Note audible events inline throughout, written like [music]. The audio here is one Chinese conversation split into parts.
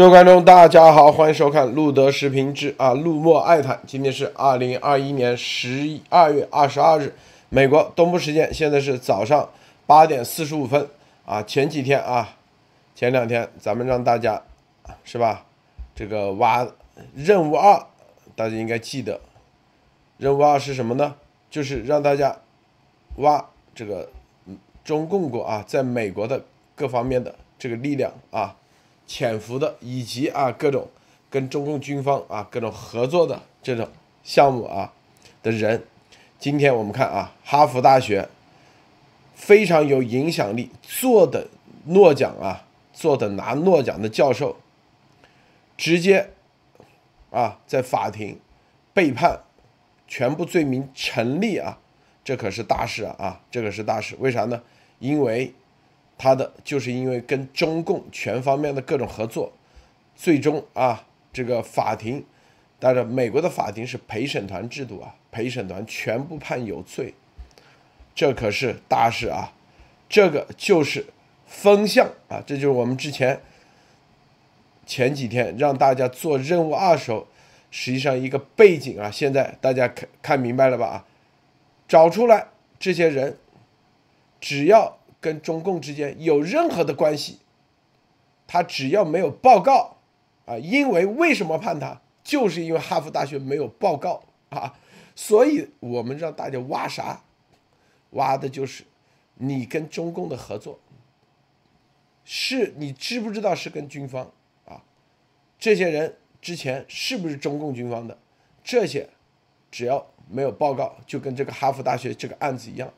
各位观众，大家好，欢迎收看路德视频之啊，路莫爱谈。今天是二零二一年十二月二十二日，美国东部时间现在是早上八点四十五分啊。前几天啊，前两天咱们让大家是吧，这个挖任务二，大家应该记得，任务二是什么呢？就是让大家挖这个中共国啊，在美国的各方面的这个力量啊。潜伏的，以及啊各种跟中共军方啊各种合作的这种项目啊的人，今天我们看啊，哈佛大学非常有影响力，坐等诺奖啊，坐等拿诺奖的教授，直接啊在法庭被判，全部罪名成立啊，这可是大事啊啊，这个是大事，为啥呢？因为。他的就是因为跟中共全方面的各种合作，最终啊，这个法庭，当然美国的法庭是陪审团制度啊，陪审团全部判有罪，这可是大事啊，这个就是风向啊，这就是我们之前前几天让大家做任务二手，实际上一个背景啊，现在大家看看明白了吧啊，找出来这些人，只要。跟中共之间有任何的关系，他只要没有报告啊，因为为什么判他，就是因为哈佛大学没有报告啊，所以我们让大家挖啥，挖的就是你跟中共的合作，是你知不知道是跟军方啊？这些人之前是不是中共军方的？这些只要没有报告，就跟这个哈佛大学这个案子一样，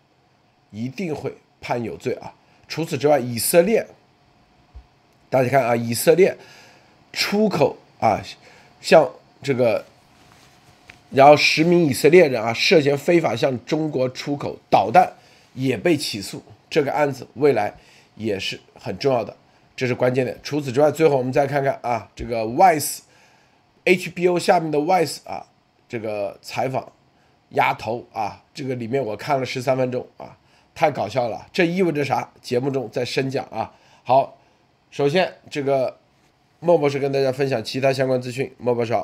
一定会。判有罪啊！除此之外，以色列，大家看啊，以色列出口啊，像这个，然后十名以色列人啊涉嫌非法向中国出口导弹，也被起诉。这个案子未来也是很重要的，这是关键点。除此之外，最后我们再看看啊，这个 WISE，HBO 下面的 WISE 啊，这个采访丫头啊，这个里面我看了十三分钟啊。太搞笑了，这意味着啥？节目中再深讲啊。好，首先这个莫博士跟大家分享其他相关资讯。莫博士。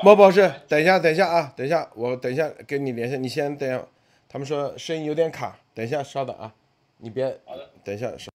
好。莫博士，等一下，等一下啊，等一下，我等一下跟你连线，你先等下。他们说声音有点卡，等一下，稍等啊，你别，好的，等一下。这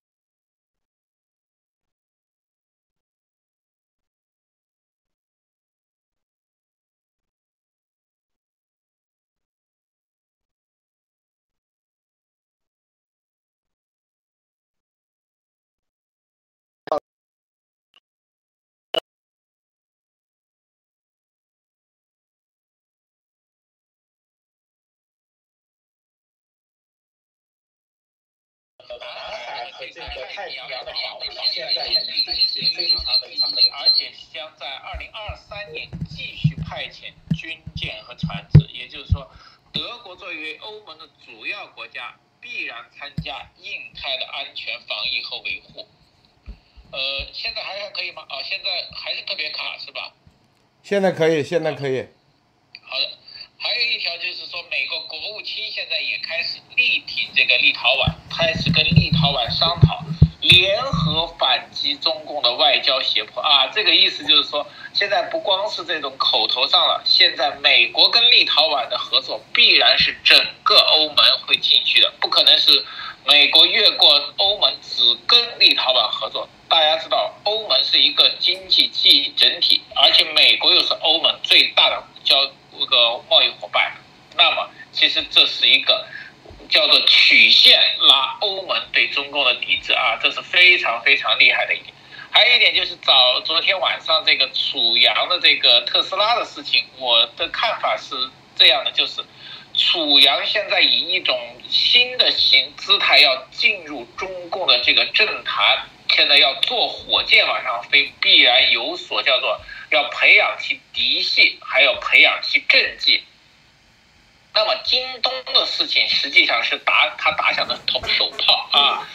个太平洋的保护现在也是非常的强的，而且将在二零二三年继续派遣军舰和船只。也就是说，德国作为欧盟的主要国家，必然参加印太的安全防御和维护。呃，现在还还可以吗？啊，现在还是特别卡，是吧？现在可以，现在可以。好的，还有一条就是说，美国国务卿现在也开始力挺这个立陶宛，开始跟立陶宛商讨联合反击中共的外交胁迫啊，这个意思就是说，现在不光是这种口头上了，现在美国跟立陶宛的合作必然是整个欧盟会进去的，不可能是美国越过欧盟只跟立陶宛合作。大家知道，欧盟是一个经济记整体，而且美国又是欧盟最大的交一个贸易伙伴，那么其实这是一个。叫做曲线拉欧盟对中共的抵制啊，这是非常非常厉害的一点。还有一点就是早昨天晚上这个楚阳的这个特斯拉的事情，我的看法是这样的，就是楚阳现在以一种新的形姿态要进入中共的这个政坛，现在要坐火箭往上飞，必然有所叫做要培养其嫡系，还要培养其政绩。那么京东的事情实际上是打他打响的头手炮啊，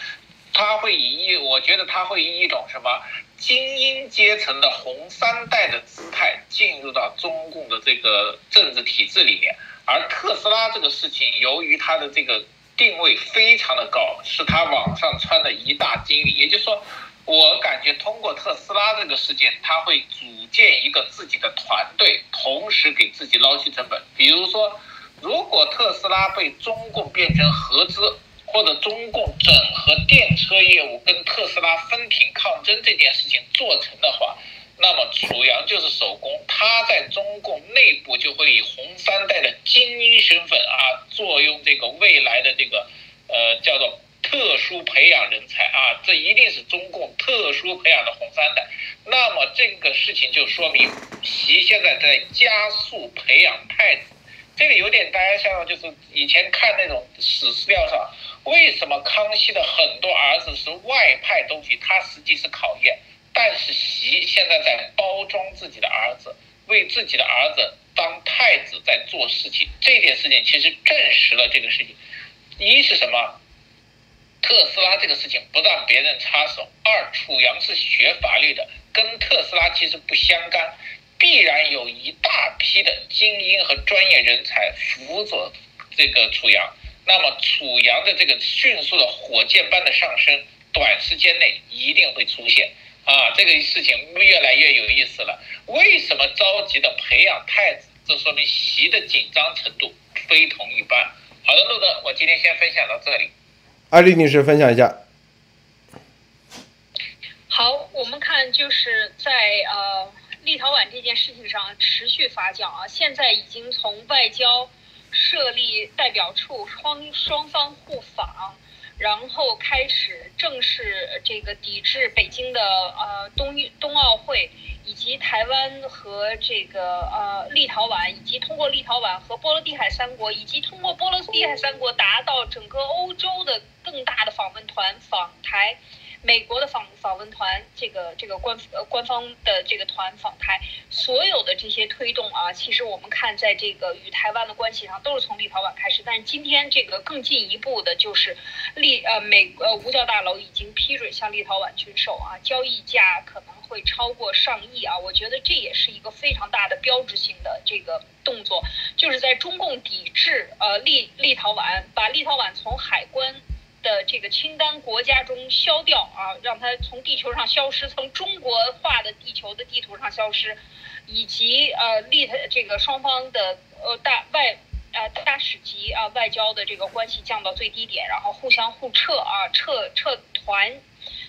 他会以一我觉得他会以一种什么精英阶层的红三代的姿态进入到中共的这个政治体制里面，而特斯拉这个事情由于它的这个定位非常的高，是他网上穿的一大金利，也就是说，我感觉通过特斯拉这个事件，他会组建一个自己的团队，同时给自己捞取成本，比如说。如果特斯拉被中共变成合资，或者中共整合电车业务跟特斯拉分庭抗争这件事情做成的话，那么楚阳就是首功，他在中共内部就会以红三代的精英身份啊，作用这个未来的这个呃叫做特殊培养人才啊，这一定是中共特殊培养的红三代。那么这个事情就说明习现在在加速培养太子。这个有点大家像，就是以前看那种史资料上，为什么康熙的很多儿子是外派东西，他实际是考验，但是习现在在包装自己的儿子，为自己的儿子当太子在做事情，这件事情其实证实了这个事情，一是什么？特斯拉这个事情不让别人插手，二楚阳是学法律的，跟特斯拉其实不相干。必然有一大批的精英和专业人才辅佐这个楚阳，那么楚阳的这个迅速的火箭般的上升，短时间内一定会出现啊！这个事情越来越有意思了。为什么着急的培养太子？这说明习的紧张程度非同一般。好的，路德，我今天先分享到这里。艾丽女士分享一下。好，我们看就是在呃。立陶宛这件事情上持续发酵啊，现在已经从外交设立代表处，双双方互访，然后开始正式这个抵制北京的呃冬冬奥会，以及台湾和这个呃立陶宛，以及通过立陶宛和波罗的海三国，以及通过波罗的海三国达到整个欧洲的更大的访问团访台。美国的访访问团，这个这个官呃官方的这个团访台，所有的这些推动啊，其实我们看在这个与台湾的关系上，都是从立陶宛开始。但是今天这个更进一步的，就是立呃美呃五角大楼已经批准向立陶宛军售啊，交易价可能会超过上亿啊。我觉得这也是一个非常大的标志性的这个动作，就是在中共抵制呃立立陶宛，把立陶宛从海关。的这个清单国家中消掉啊，让它从地球上消失，从中国化的地球的地图上消失，以及呃立他这个双方的呃大外呃大使级啊外交的这个关系降到最低点，然后互相互撤啊撤撤团，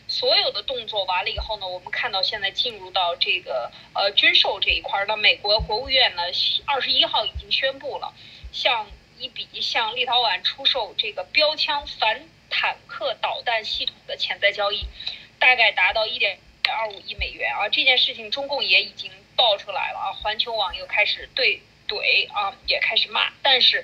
所有的动作完了以后呢，我们看到现在进入到这个呃军售这一块儿，那美国国务院呢二十一号已经宣布了，向一笔向立陶宛出售这个标枪反。坦克导弹系统的潜在交易，大概达到一点二五亿美元啊！这件事情中共也已经爆出来了啊！环球网又开始对怼啊，也开始骂。但是，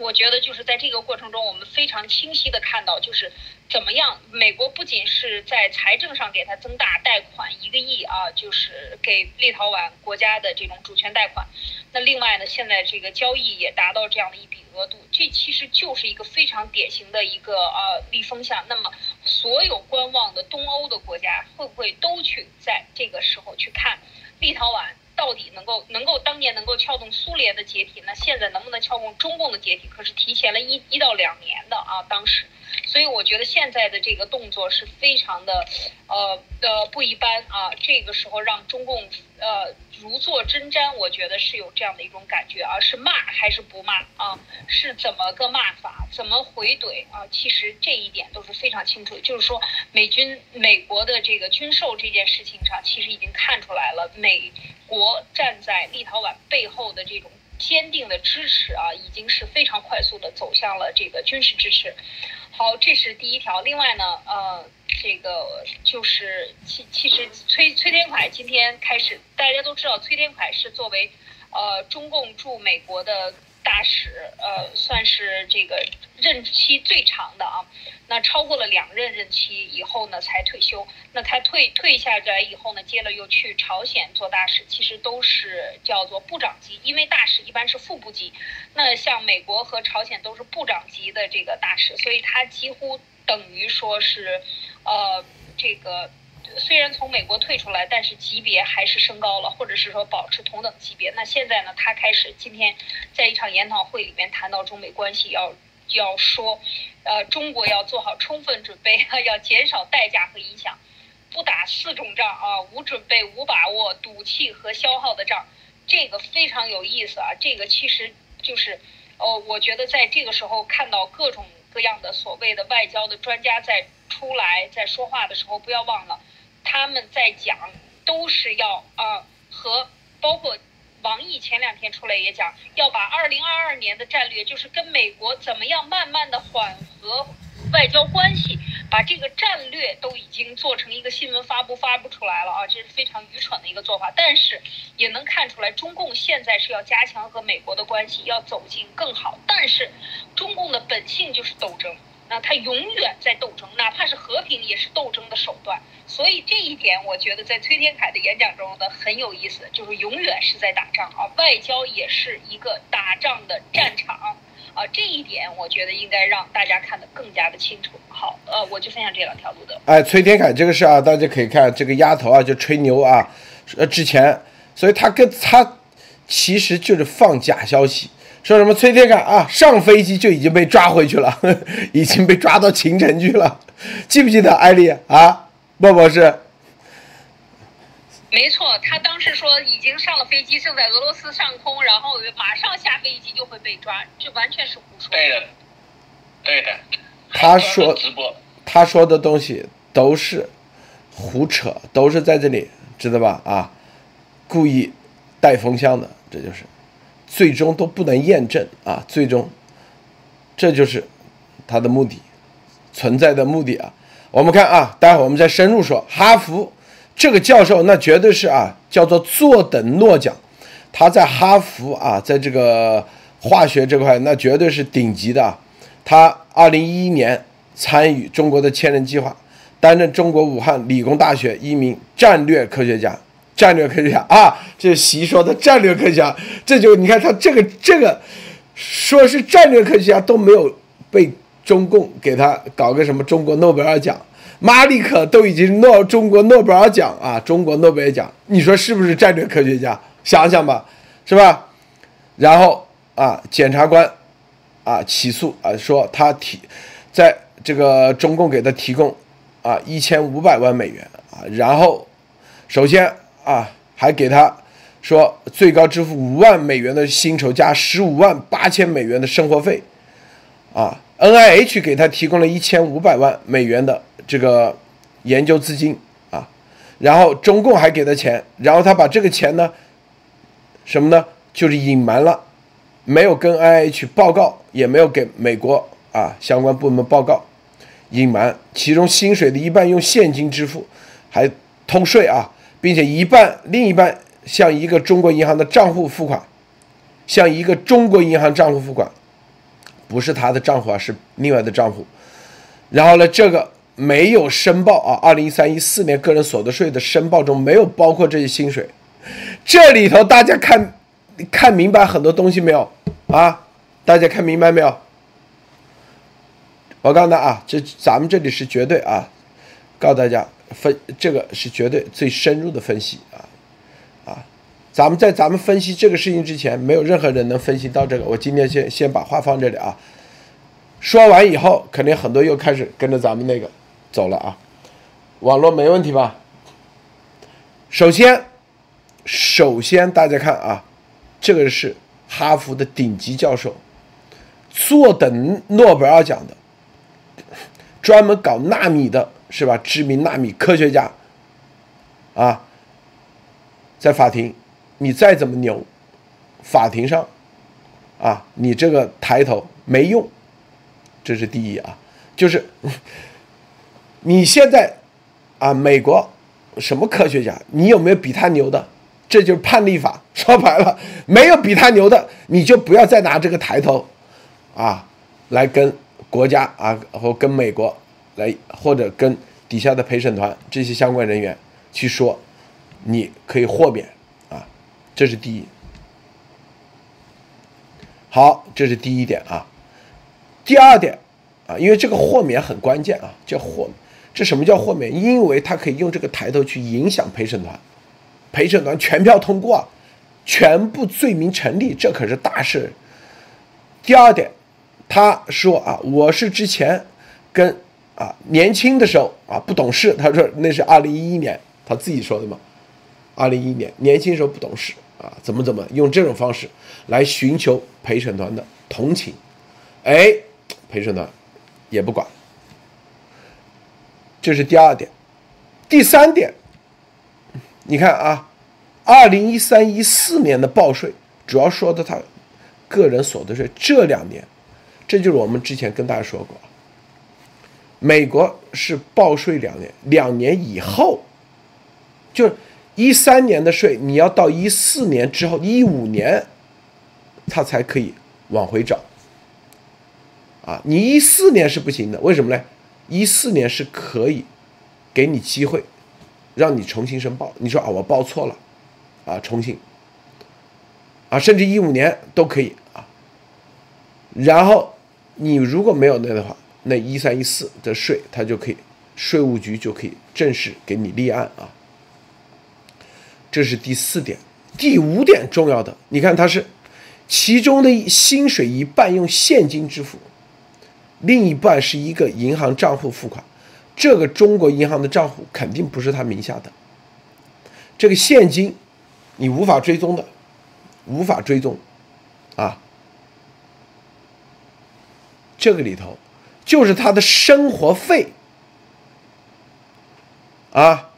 我觉得就是在这个过程中，我们非常清晰的看到，就是怎么样，美国不仅是在财政上给他增大贷款一个亿啊，就是给立陶宛国家的这种主权贷款。那另外呢，现在这个交易也达到这样的一笔额度，这其实就是一个非常典型的一个呃逆风向。那么，所有观望的东欧的国家会不会都去在这个时候去看立陶宛？到底能够能够当年能够撬动苏联的解体，那现在能不能撬动中共的解体？可是提前了一一到两年的啊，当时。所以我觉得现在的这个动作是非常的，呃呃不一般啊。这个时候让中共呃如坐针毡，我觉得是有这样的一种感觉啊。是骂还是不骂啊？是怎么个骂法？怎么回怼啊？其实这一点都是非常清楚。就是说，美军美国的这个军售这件事情上，其实已经看出来了，美国站在立陶宛背后的这种坚定的支持啊，已经是非常快速的走向了这个军事支持。好，这是第一条。另外呢，呃，这个就是其其实崔崔天凯今天开始，大家都知道崔天凯是作为呃中共驻美国的。大使，呃，算是这个任期最长的啊。那超过了两任任期以后呢，才退休。那他退退下来以后呢，接了又去朝鲜做大使，其实都是叫做部长级，因为大使一般是副部级。那像美国和朝鲜都是部长级的这个大使，所以他几乎等于说是，呃，这个。虽然从美国退出来，但是级别还是升高了，或者是说保持同等级别。那现在呢，他开始今天在一场研讨会里面谈到中美关系，要要说，呃，中国要做好充分准备，[laughs] 要减少代价和影响，不打四种仗啊，无准备、无把握、赌气和消耗的仗。这个非常有意思啊，这个其实就是，呃，我觉得在这个时候看到各种各样的所谓的外交的专家在出来在说话的时候，不要忘了。他们在讲，都是要啊和包括王毅前两天出来也讲，要把二零二二年的战略，就是跟美国怎么样慢慢的缓和外交关系，把这个战略都已经做成一个新闻发布发布出来了啊，这是非常愚蠢的一个做法。但是也能看出来，中共现在是要加强和美国的关系，要走进更好。但是中共的本性就是斗争。那他永远在斗争，哪怕是和平也是斗争的手段。所以这一点，我觉得在崔天凯的演讲中的很有意思，就是永远是在打仗啊，外交也是一个打仗的战场啊。这一点，我觉得应该让大家看得更加的清楚。好，呃，我就分享这两条路的。哎，崔天凯这个事啊，大家可以看这个丫头啊，就吹牛啊，呃，之前，所以他跟他其实就是放假消息。说什么崔天凯啊，上飞机就已经被抓回去了，[laughs] 已经被抓到秦城去了，记不记得艾丽啊？莫博士，没错，他当时说已经上了飞机，正在俄罗斯上空，然后马上下飞机就会被抓，这完全是胡说。对的，对的。他说直播他说的东西都是胡扯，都是在这里，知道吧？啊，故意带风向的，这就是。最终都不能验证啊！最终，这就是他的目的存在的目的啊！我们看啊，待会儿我们再深入说。哈佛这个教授那绝对是啊，叫做坐等诺奖。他在哈佛啊，在这个化学这块那绝对是顶级的啊。他二零一一年参与中国的千人计划，担任中国武汉理工大学一名战略科学家。战略科学家啊，这是习说的战略科学家，这就你看他这个这个，说是战略科学家都没有被中共给他搞个什么中国诺贝尔奖，马里克都已经诺中国诺贝尔奖啊，中国诺贝尔奖，你说是不是战略科学家？想想吧，是吧？然后啊，检察官啊起诉啊，说他提在这个中共给他提供啊一千五百万美元啊，然后首先。啊，还给他说最高支付五万美元的薪酬加十五万八千美元的生活费，啊，N I H 给他提供了一千五百万美元的这个研究资金啊，然后中共还给他钱，然后他把这个钱呢，什么呢？就是隐瞒了，没有跟 N I H 报告，也没有给美国啊相关部门报告，隐瞒，其中薪水的一半用现金支付，还偷税啊。并且一半另一半向一个中国银行的账户付款，向一个中国银行账户付款，不是他的账户啊，是另外的账户。然后呢，这个没有申报啊，二零一三一四年个人所得税的申报中没有包括这些薪水。这里头大家看看明白很多东西没有啊？大家看明白没有？我告诉大家啊，这咱们这里是绝对啊，告诉大家。分这个是绝对最深入的分析啊，啊，咱们在咱们分析这个事情之前，没有任何人能分析到这个。我今天先先把话放这里啊。说完以后，肯定很多又开始跟着咱们那个走了啊。网络没问题吧？首先，首先大家看啊，这个是哈佛的顶级教授，坐等诺贝尔奖的，专门搞纳米的是吧？知名纳米科学家啊，在法庭。你再怎么牛，法庭上，啊，你这个抬头没用，这是第一啊，就是你现在啊，美国什么科学家，你有没有比他牛的？这就是判例法，说白了，没有比他牛的，你就不要再拿这个抬头，啊，来跟国家啊，或跟美国来，或者跟底下的陪审团这些相关人员去说，你可以豁免啊。这是第一，好，这是第一点啊。第二点啊，因为这个豁免很关键啊，叫豁。这什么叫豁免？因为他可以用这个抬头去影响陪审团，陪审团全票通过，全部罪名成立，这可是大事。第二点，他说啊，我是之前跟啊年轻的时候啊不懂事，他说那是二零一一年他自己说的嘛，二零一一年年轻时候不懂事。啊，怎么怎么用这种方式来寻求陪审团的同情？哎，陪审团也不管。这是第二点，第三点，你看啊，二零一三一四年的报税主要说的他个人所得税，这两年，这就是我们之前跟大家说过，美国是报税两年，两年以后就。一三年的税，你要到一四年之后，一五年，他才可以往回找。啊，你一四年是不行的，为什么呢？一四年是可以给你机会，让你重新申报。你说啊，我报错了，啊，重新，啊，甚至一五年都可以啊。然后你如果没有那的话，那一三一四的税，他就可以，税务局就可以正式给你立案啊。这是第四点，第五点重要的，你看它是，其中的薪水一半用现金支付，另一半是一个银行账户付款，这个中国银行的账户肯定不是他名下的，这个现金你无法追踪的，无法追踪，啊，这个里头就是他的生活费，啊，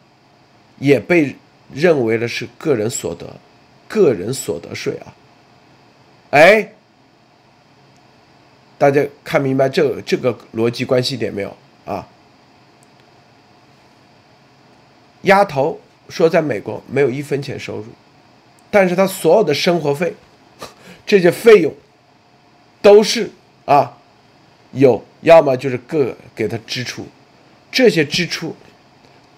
也被。认为的是个人所得，个人所得税啊，哎，大家看明白这这个逻辑关系点没有啊？丫头说在美国没有一分钱收入，但是他所有的生活费，[laughs] 这些费用都是啊，有要么就是个给他支出，这些支出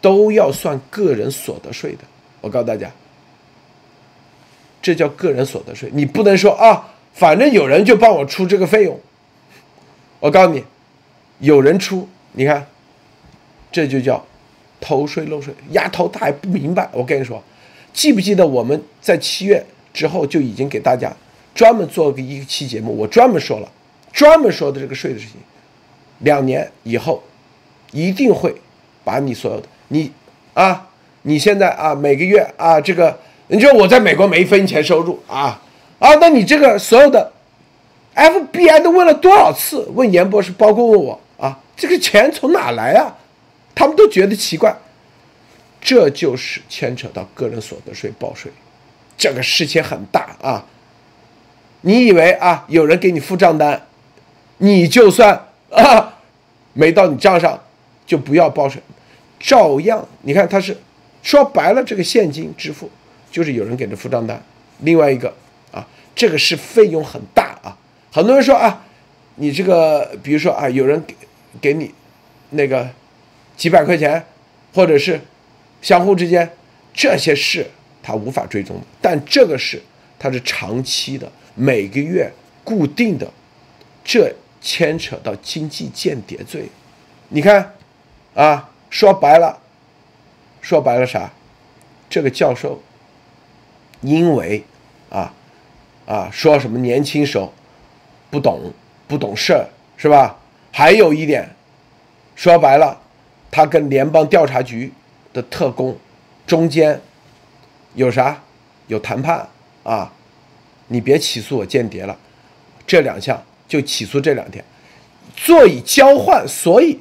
都要算个人所得税的。我告诉大家，这叫个人所得税。你不能说啊，反正有人就帮我出这个费用。我告诉你，有人出，你看，这就叫偷税漏税。丫头她还不明白。我跟你说，记不记得我们在七月之后就已经给大家专门做个一期节目，我专门说了，专门说的这个税的事情。两年以后，一定会把你所有的你啊。你现在啊，每个月啊，这个你说我在美国没一分钱收入啊啊，那你这个所有的 FBI 都问了多少次？问严博士，包括问我啊，这个钱从哪来啊？他们都觉得奇怪。这就是牵扯到个人所得税报税，这个事情很大啊。你以为啊，有人给你付账单，你就算啊没到你账上就不要报税，照样。你看他是。说白了，这个现金支付就是有人给的付账单。另外一个啊，这个是费用很大啊。很多人说啊，你这个比如说啊，有人给给你那个几百块钱，或者是相互之间这些事他无法追踪。但这个是它是长期的，每个月固定的，这牵扯到经济间谍罪。你看啊，说白了。说白了啥？这个教授因为啊啊说什么年轻时候不懂不懂事是吧？还有一点，说白了，他跟联邦调查局的特工中间有啥？有谈判啊？你别起诉我间谍了，这两项就起诉这两天，做以交换，所以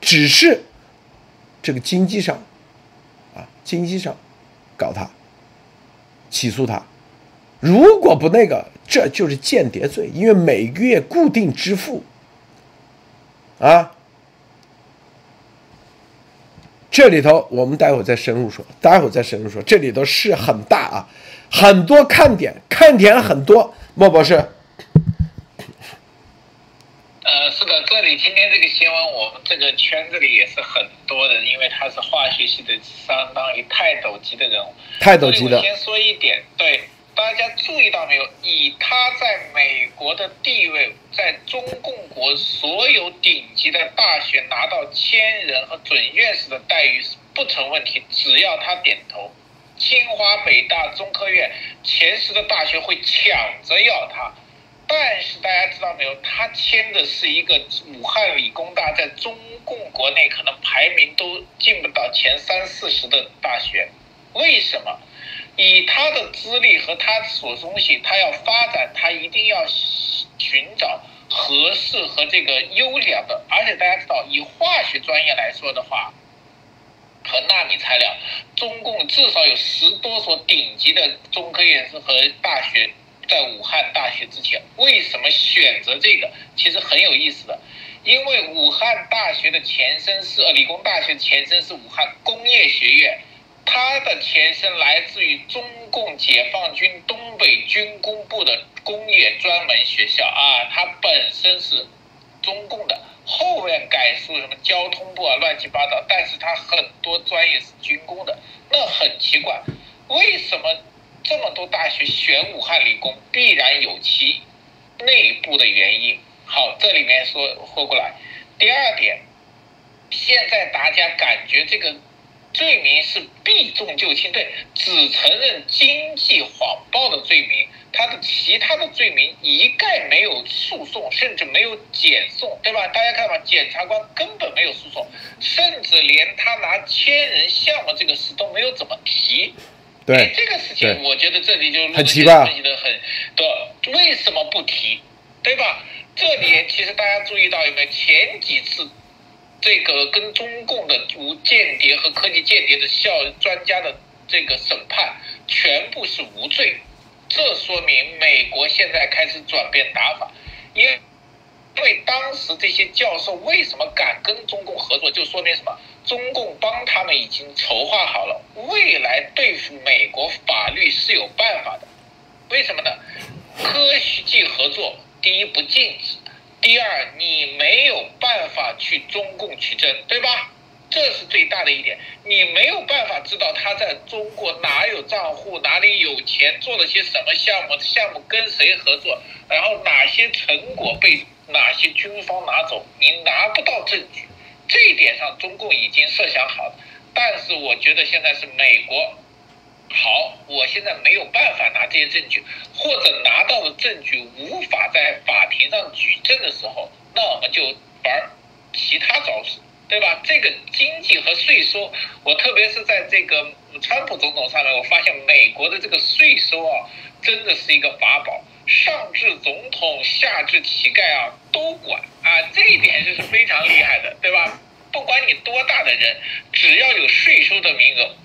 只是这个经济上啊，经济上搞他，起诉他。如果不那个，这就是间谍罪，因为每个月固定支付啊。这里头我们待会再深入说，待会再深入说，这里头是很大啊。很多看点，看点很多。莫博士，呃，是的，这里今天这个新闻，我们这个圈子里也是很多的，因为他是化学系的，相当于泰斗级的人物。泰斗级的。先说一点，对大家注意到没有？以他在美国的地位，在中共国所有顶级的大学拿到千人和准院士的待遇是不成问题，只要他点头。清华、北大、中科院前十的大学会抢着要他，但是大家知道没有？他签的是一个武汉理工大，在中共国内可能排名都进不到前三四十的大学。为什么？以他的资历和他所东西，他要发展，他一定要寻找合适和这个优良的。而且大家知道，以化学专业来说的话。和纳米材料，中共至少有十多所顶级的中科院和大学在武汉大学之前，为什么选择这个？其实很有意思的，因为武汉大学的前身是呃理工大学前身是武汉工业学院，它的前身来自于中共解放军东北军工部的工业专门学校啊，它本身是中共的。后面改出什么交通部啊，乱七八糟，但是它很多专业是军工的，那很奇怪，为什么这么多大学选武汉理工，必然有其内部的原因。好，这里面说说过来，第二点，现在大家感觉这个。罪名是避重就轻，对，只承认经济谎报的罪名，他的其他的罪名一概没有诉讼，甚至没有检送，对吧？大家看吧，检察官根本没有诉讼，甚至连他拿千人项目这个事都没有怎么提。对，这个事情，我觉得这里就很奇怪，分析的很多，为什么不提？对吧？这里其实大家注意到有没有前几次？这个跟中共的无间谍和科技间谍的校专家的这个审判全部是无罪，这说明美国现在开始转变打法，因为因为当时这些教授为什么敢跟中共合作，就说明什么？中共帮他们已经筹划好了，未来对付美国法律是有办法的。为什么呢？科学技合作，第一不禁止。第二，你没有办法去中共取证，对吧？这是最大的一点，你没有办法知道他在中国哪有账户，哪里有钱，做了些什么项目，项目跟谁合作，然后哪些成果被哪些军方拿走，你拿不到证据。这一点上，中共已经设想好了，但是我觉得现在是美国。好，我现在没有办法拿这些证据，或者拿到的证据无法在法庭上举证的时候，那我们就玩其他招式，对吧？这个经济和税收，我特别是在这个川普总统上面，我发现美国的这个税收啊，真的是一个法宝，上至总统，下至乞丐啊，都管啊，这一点就是非常厉害的，对吧？不管你多大的人，只要有税收的名额。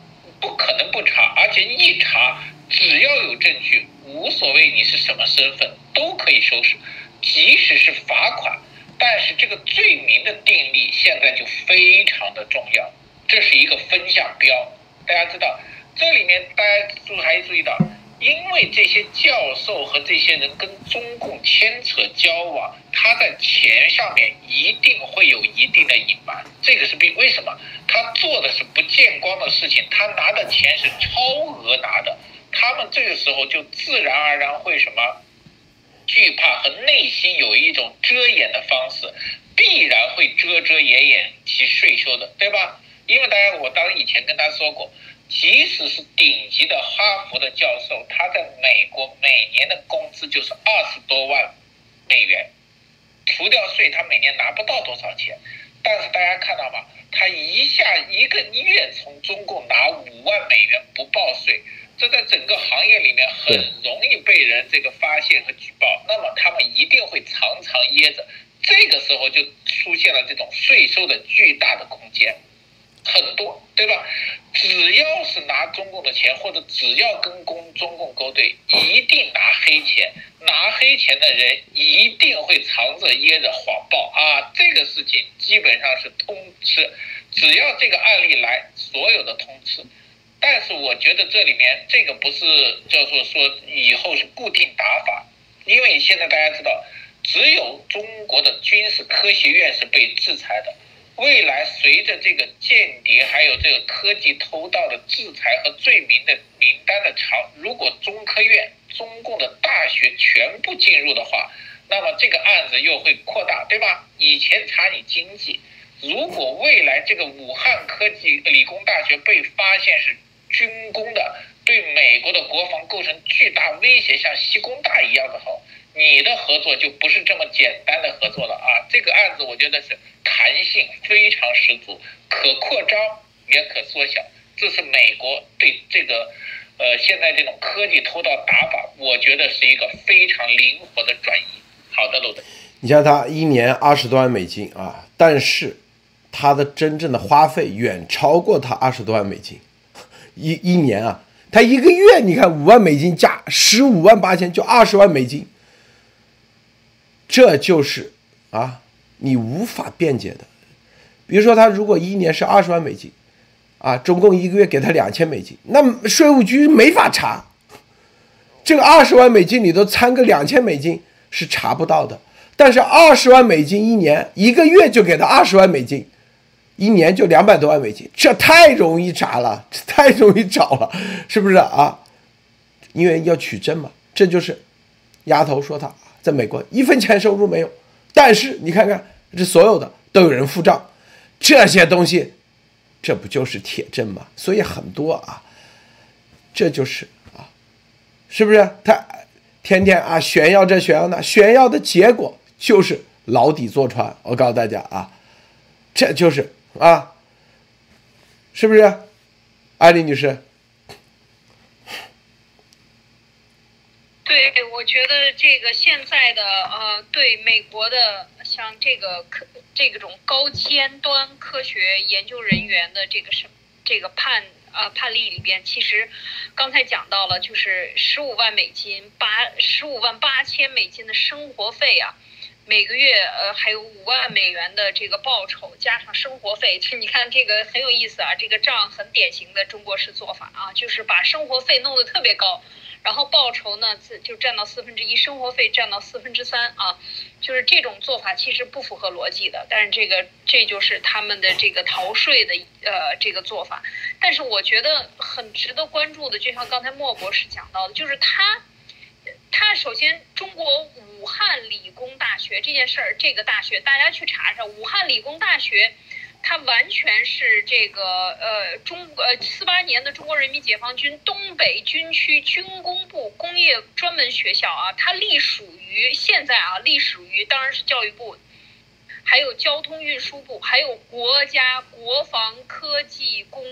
不可能不查，而且一查，只要有证据，无所谓你是什么身份，都可以收拾，即使是罚款。但是这个罪名的定力现在就非常的重要，这是一个分项标。大家知道，这里面大家注还注意到。因为这些教授和这些人跟中共牵扯交往，他在钱上面一定会有一定的隐瞒，这个是必为什么？他做的是不见光的事情，他拿的钱是超额拿的，他们这个时候就自然而然会什么惧怕和内心有一种遮掩的方式，必然会遮遮掩掩其税收的，对吧？因为大家我当以前跟他说过。即使是顶级的哈佛的教授，他在美国每年的工资就是二十多万美元，除掉税，他每年拿不到多少钱。但是大家看到吗？他一下一个月从中共拿五万美元不报税，这在整个行业里面很容易被人这个发现和举报。那么他们一定会常常掖着，这个时候就出现了这种税收的巨大的空间。很多，对吧？只要是拿中共的钱，或者只要跟公中共勾兑，一定拿黑钱。拿黑钱的人一定会藏着掖着谎报啊！这个事情基本上是通吃，只要这个案例来，所有的通吃。但是我觉得这里面这个不是叫做说以后是固定打法，因为现在大家知道，只有中国的军事科学院是被制裁的。未来随着这个间谍还有这个科技偷盗的制裁和罪名的名单的长，如果中科院、中共的大学全部进入的话，那么这个案子又会扩大，对吧？以前查你经济，如果未来这个武汉科技理工大学被发现是军工的，对美国的国防构成巨大威胁，像西工大一样的好。你的合作就不是这么简单的合作了啊！这个案子我觉得是弹性非常十足，可扩张也可缩小。这是美国对这个，呃，现在这种科技偷盗打法，我觉得是一个非常灵活的转移。好的，陆总，你像他一年二十多万美金啊，但是他的真正的花费远超过他二十多万美金，一一年啊，他一个月你看五万美金加十五万八千，就二十万美金。这就是啊，你无法辩解的。比如说，他如果一年是二十万美金，啊，中共一个月给他两千美金，那税务局没法查。这个二十万美金里头掺个两千美金是查不到的。但是二十万美金一年，一个月就给他二十万美金，一年就两百多万美金，这太容易查了，这太容易找了，是不是啊？因为要取证嘛，这就是丫头说他。在美国一分钱收入没有，但是你看看这所有的都有人付账，这些东西，这不就是铁证吗？所以很多啊，这就是啊，是不是他天天啊炫耀这炫耀那，炫耀的结果就是牢底坐穿。我告诉大家啊，这就是啊，是不是，艾丽女士？对，我觉得这个现在的呃，对美国的像这个科这种高尖端科学研究人员的这个什这个判呃判例里边，其实刚才讲到了，就是十五万美金八十五万八千美金的生活费啊，每个月呃还有五万美元的这个报酬，加上生活费，就你看这个很有意思啊，这个账很典型的中国式做法啊，就是把生活费弄得特别高。然后报酬呢，就占到四分之一，生活费占到四分之三啊，就是这种做法其实不符合逻辑的。但是这个这就是他们的这个逃税的呃这个做法。但是我觉得很值得关注的，就像刚才莫博士讲到的，就是他他首先中国武汉理工大学这件事儿，这个大学大家去查查，武汉理工大学。它完全是这个呃中呃四八年的中国人民解放军东北军区军工部工业专门学校啊，它隶属于现在啊隶属于当然是教育部。还有交通运输部，还有国家国防科技工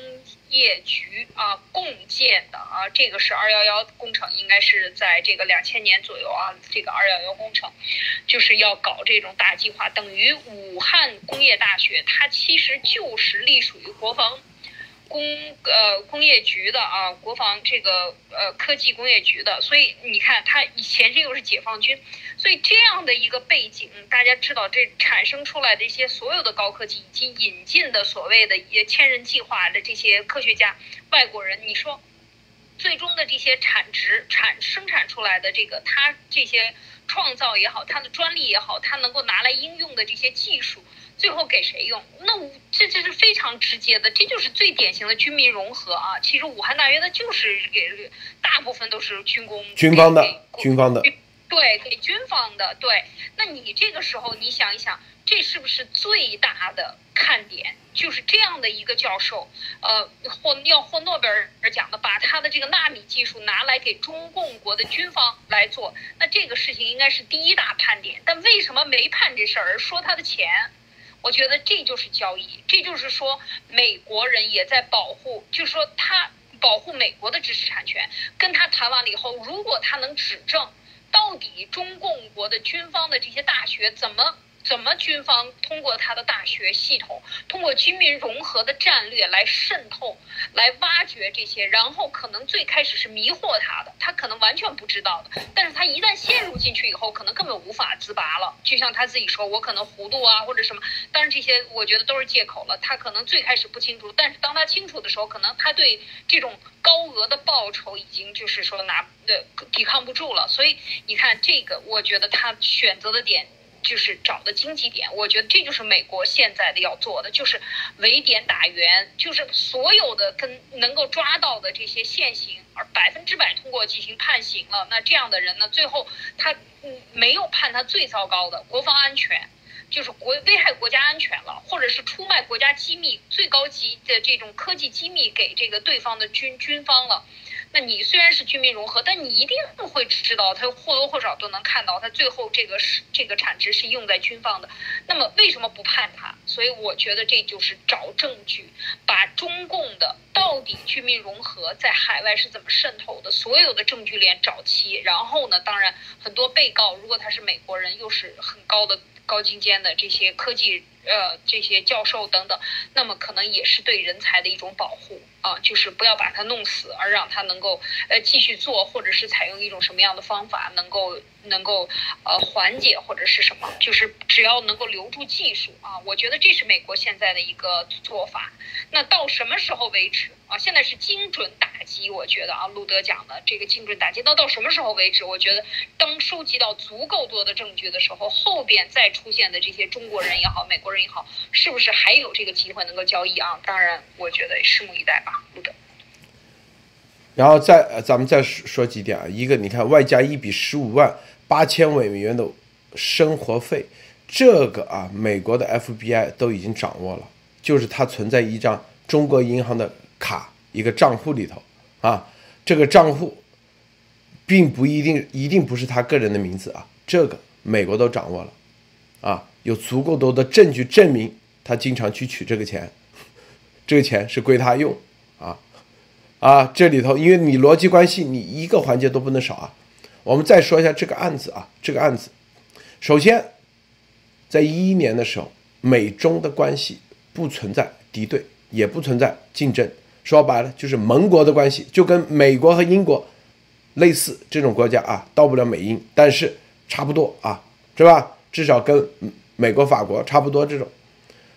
业局啊，共建的啊，这个是二幺幺工程，应该是在这个两千年左右啊，这个二幺幺工程就是要搞这种大计划，等于武汉工业大学，它其实就是隶属于国防。工呃工业局的啊，国防这个呃科技工业局的，所以你看，他以前这又是解放军，所以这样的一个背景，大家知道这产生出来的一些所有的高科技以及引进的所谓的也千人计划的这些科学家，外国人，你说最终的这些产值产生产出来的这个，他这些创造也好，他的专利也好，他能够拿来应用的这些技术。最后给谁用？那这这是非常直接的，这就是最典型的军民融合啊！其实武汉大学它就是给大部分都是军工、军方的、军方的。对，给军方的。对，那你这个时候你想一想，这是不是最大的看点？就是这样的一个教授，呃，获要获诺贝尔奖的，把他的这个纳米技术拿来给中共国的军方来做，那这个事情应该是第一大判点。但为什么没判这事儿，而说他的钱？我觉得这就是交易，这就是说美国人也在保护，就是说他保护美国的知识产权。跟他谈完了以后，如果他能指证到底中共国的军方的这些大学怎么。怎么军方通过他的大学系统，通过军民融合的战略来渗透、来挖掘这些，然后可能最开始是迷惑他的，他可能完全不知道的，但是他一旦陷入进去以后，可能根本无法自拔了。就像他自己说：“我可能糊涂啊，或者什么。”当然这些我觉得都是借口了。他可能最开始不清楚，但是当他清楚的时候，可能他对这种高额的报酬已经就是说拿的抵抗不住了。所以你看这个，我觉得他选择的点。就是找的经济点，我觉得这就是美国现在的要做的，就是围点打援，就是所有的跟能够抓到的这些现行，而百分之百通过进行判刑了。那这样的人呢，最后他嗯没有判他最糟糕的国防安全，就是国危害国家安全了，或者是出卖国家机密最高级的这种科技机密给这个对方的军军方了。那你虽然是军民融合，但你一定会知道，他或多或少都能看到，他最后这个是这个产值是用在军方的。那么为什么不判他？所以我觉得这就是找证据，把中共的到底军民融合在海外是怎么渗透的，所有的证据链找齐。然后呢，当然很多被告，如果他是美国人，又是很高的高精尖的这些科技。呃，这些教授等等，那么可能也是对人才的一种保护啊，就是不要把他弄死，而让他能够呃继续做，或者是采用一种什么样的方法，能够能够呃缓解或者是什么，就是只要能够留住技术啊，我觉得这是美国现在的一个做法。那到什么时候为止？啊，现在是精准打击，我觉得啊，路德讲的这个精准打击，那到什么时候为止？我觉得当收集到足够多的证据的时候，后边再出现的这些中国人也好，美国人也好，是不是还有这个机会能够交易啊？当然，我觉得拭目以待吧，路德。然后再咱们再说几点啊，一个你看外加一笔十五万八千美元的生活费，这个啊，美国的 FBI 都已经掌握了，就是它存在一张中国银行的。卡一个账户里头啊，这个账户并不一定一定不是他个人的名字啊，这个美国都掌握了啊，有足够多的证据证明他经常去取这个钱，[laughs] 这个钱是归他用啊啊，这里头因为你逻辑关系你一个环节都不能少啊。我们再说一下这个案子啊，这个案子，首先在一一年的时候，美中的关系不存在敌对，也不存在竞争。说白了就是盟国的关系，就跟美国和英国类似这种国家啊，到不了美英，但是差不多啊，是吧？至少跟美国、法国差不多这种。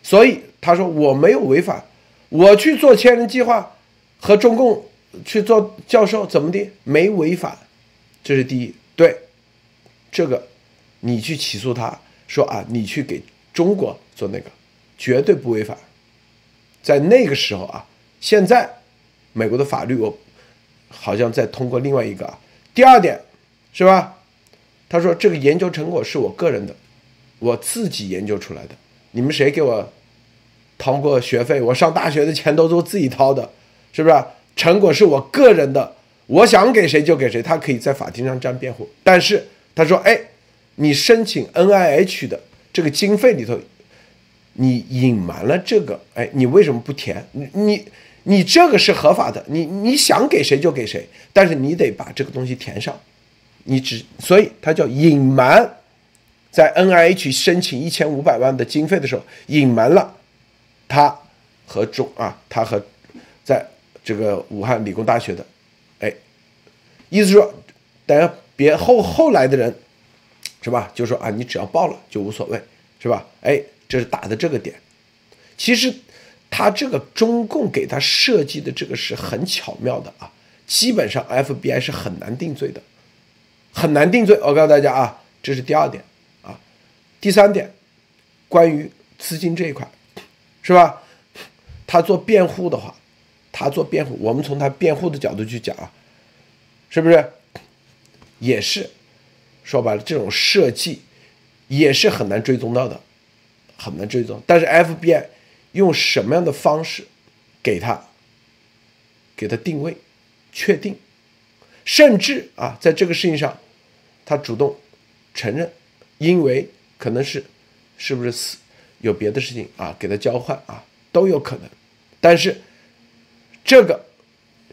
所以他说我没有违反，我去做千人计划和中共去做教授怎么的没违反，这是第一。对，这个你去起诉他说啊，你去给中国做那个，绝对不违法。在那个时候啊。现在，美国的法律我好像在通过另外一个啊第二点，是吧？他说这个研究成果是我个人的，我自己研究出来的。你们谁给我掏过学费？我上大学的钱都是我自己掏的，是不是？成果是我个人的，我想给谁就给谁，他可以在法庭上这样辩护。但是他说，哎，你申请 NIH 的这个经费里头，你隐瞒了这个，哎，你为什么不填？你你。你这个是合法的，你你想给谁就给谁，但是你得把这个东西填上，你只所以他叫隐瞒，在 N I H 申请一千五百万的经费的时候，隐瞒了他和中啊，他和在这个武汉理工大学的，意思说，等别后后来的人是吧，就说啊，你只要报了就无所谓，是吧？哎，这是打的这个点，其实。他这个中共给他设计的这个是很巧妙的啊，基本上 FBI 是很难定罪的，很难定罪。我告诉大家啊，这是第二点啊，第三点，关于资金这一块，是吧？他做辩护的话，他做辩护，我们从他辩护的角度去讲啊，是不是？也是说白了，这种设计也是很难追踪到的，很难追踪。但是 FBI 用什么样的方式给他给他定位、确定，甚至啊，在这个事情上，他主动承认，因为可能是是不是死有别的事情啊，给他交换啊，都有可能。但是这个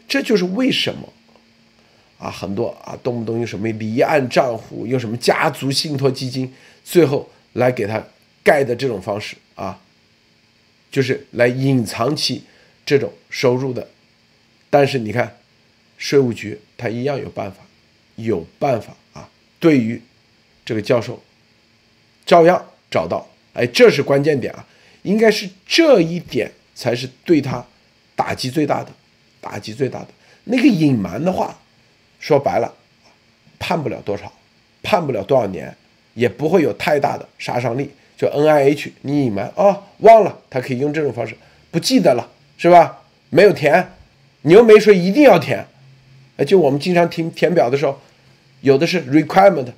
这就是为什么。啊，很多啊，动不动用什么离岸账户，用什么家族信托基金，最后来给他盖的这种方式啊，就是来隐藏起这种收入的。但是你看，税务局他一样有办法，有办法啊，对于这个教授，照样找到。哎，这是关键点啊，应该是这一点才是对他打击最大的，打击最大的。那个隐瞒的话。说白了，判不了多少，判不了多少年，也不会有太大的杀伤力。就 N I H，你隐瞒啊，忘了，他可以用这种方式，不记得了，是吧？没有填，你又没说一定要填。哎，就我们经常填填表的时候，有的是 requirement，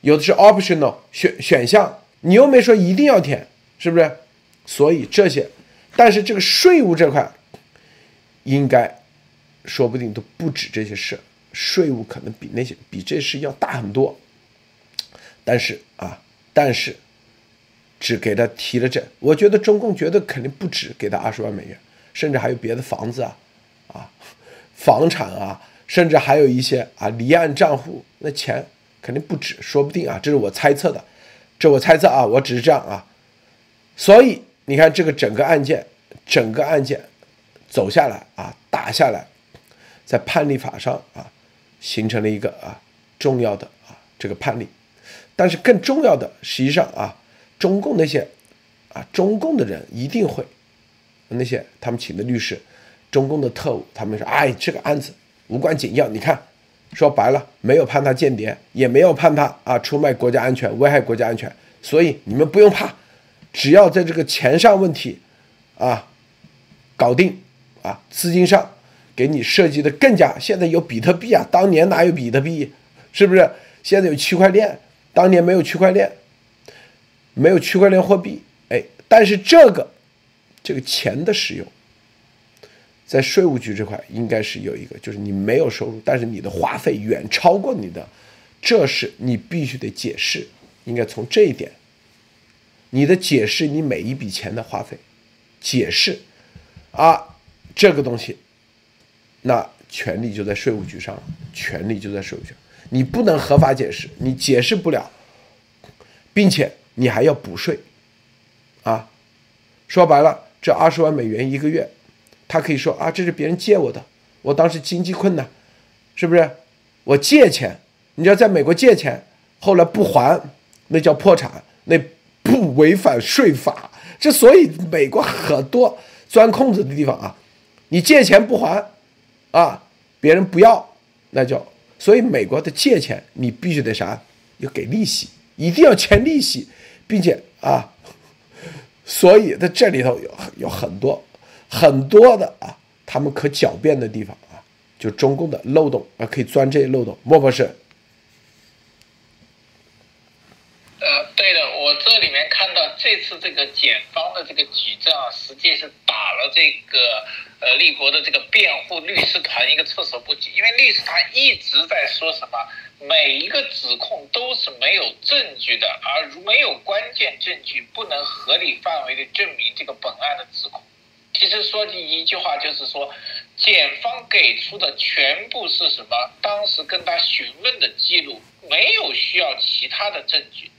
有的是 optional 选选项，你又没说一定要填，是不是？所以这些，但是这个税务这块，应该说不定都不止这些事。税务可能比那些比这事要大很多，但是啊，但是只给他提了这，我觉得中共觉得肯定不止给他二十万美元，甚至还有别的房子啊，啊，房产啊，甚至还有一些啊离岸账户，那钱肯定不止，说不定啊，这是我猜测的，这我猜测啊，我只是这样啊，所以你看这个整个案件，整个案件走下来啊，打下来，在判例法上啊。形成了一个啊重要的啊这个判例，但是更重要的，实际上啊，中共那些啊中共的人一定会，那些他们请的律师，中共的特务，他们说，哎，这个案子无关紧要，你看，说白了，没有判他间谍，也没有判他啊出卖国家安全，危害国家安全，所以你们不用怕，只要在这个钱上问题啊搞定啊资金上。给你设计的更加，现在有比特币啊，当年哪有比特币？是不是？现在有区块链，当年没有区块链，没有区块链货币。哎，但是这个这个钱的使用，在税务局这块应该是有一个，就是你没有收入，但是你的花费远超过你的，这是你必须得解释。应该从这一点，你的解释你每一笔钱的花费，解释啊，这个东西。那权力就在税务局上了，权力就在税务局。你不能合法解释，你解释不了，并且你还要补税，啊，说白了，这二十万美元一个月，他可以说啊，这是别人借我的，我当时经济困难，是不是？我借钱，你知道，在美国借钱，后来不还，那叫破产，那不违反税法。这所以美国很多钻空子的地方啊，你借钱不还。啊，别人不要，那叫所以美国的借钱你必须得啥，要给利息，一定要签利息，并且啊，所以在这里头有有很多很多的啊，他们可狡辩的地方啊，就中共的漏洞啊，可以钻这些漏洞。莫博士，呃，对的，我这里面看到这次这个检方的这个举证啊，实际是打了这个。呃，立国的这个辩护律师团一个措手不及，因为律师团一直在说什么，每一个指控都是没有证据的，而没有关键证据，不能合理范围的证明这个本案的指控。其实说第一句话就是说，检方给出的全部是什么？当时跟他询问的记录，没有需要其他的证据。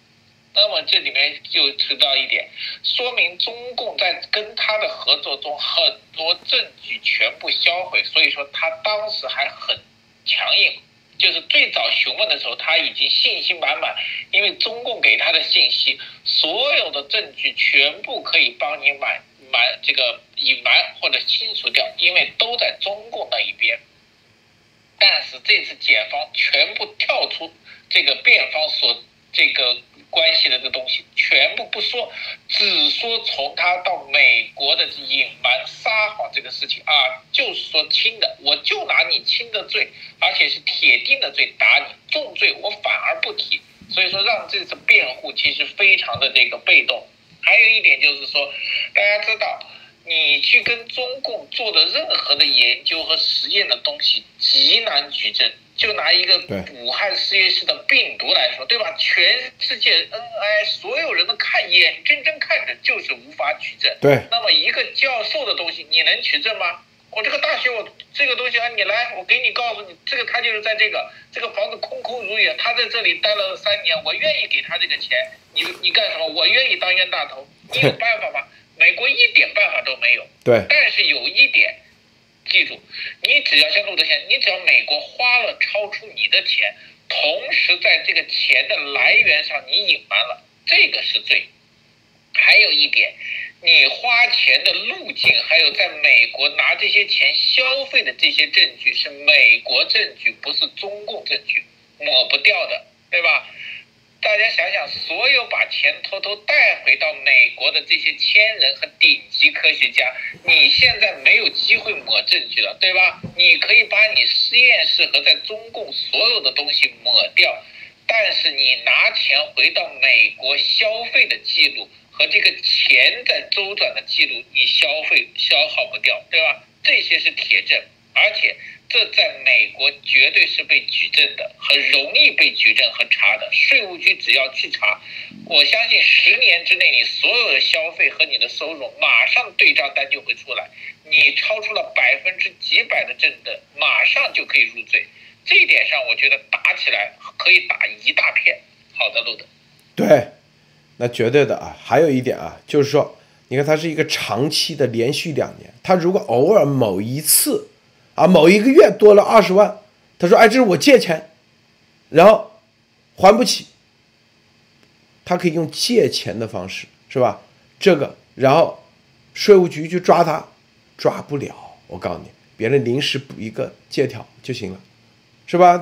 那么这里面就提到一点，说明中共在跟他的合作中，很多证据全部销毁，所以说他当时还很强硬，就是最早询问的时候，他已经信心满满，因为中共给他的信息，所有的证据全部可以帮你瞒瞒这个隐瞒或者清除掉，因为都在中共那一边。但是这次检方全部跳出这个辩方所这个。关系的这个东西全部不说，只说从他到美国的隐瞒撒谎这个事情啊，就是说轻的，我就拿你轻的罪，而且是铁定的罪打你，重罪我反而不提。所以说让这次辩护其实非常的这个被动。还有一点就是说，大家知道，你去跟中共做的任何的研究和实验的东西极难举证。就拿一个武汉实验室的病毒来说，对吧？全世界 NI 所有人都看眼睁睁看着，就是无法取证。对。那么一个教授的东西，你能取证吗？我这个大学，我这个东西啊，你来，我给你告诉你，这个他就是在这个这个房子空空如也，他在这里待了三年，我愿意给他这个钱，你你干什么？我愿意当冤大头，你有办法吗？[laughs] 美国一点办法都没有。对。但是有一点。记住，你只要像路德先你只要美国花了超出你的钱，同时在这个钱的来源上你隐瞒了，这个是罪。还有一点，你花钱的路径，还有在美国拿这些钱消费的这些证据是美国证据，不是中共证据，抹不掉的，对吧？大家想想，所有把钱偷偷带回到美国的这些千人和顶级科学家，你现在没有机会抹证据了，对吧？你可以把你实验室和在中共所有的东西抹掉，但是你拿钱回到美国消费的记录和这个钱在周转的记录，你消费消耗不掉，对吧？这些是铁证，而且。这在美国绝对是被举证的，很容易被举证和查的。税务局只要去查，我相信十年之内你所有的消费和你的收入，马上对账单就会出来。你超出了百分之几百的正的，马上就可以入罪。这一点上，我觉得打起来可以打一大片。好的，路德。对，那绝对的啊。还有一点啊，就是说，你看它是一个长期的连续两年，它如果偶尔某一次。啊，某一个月多了二十万，他说：“哎，这是我借钱，然后还不起。”他可以用借钱的方式，是吧？这个，然后税务局去抓他，抓不了。我告诉你，别人临时补一个借条就行了，是吧？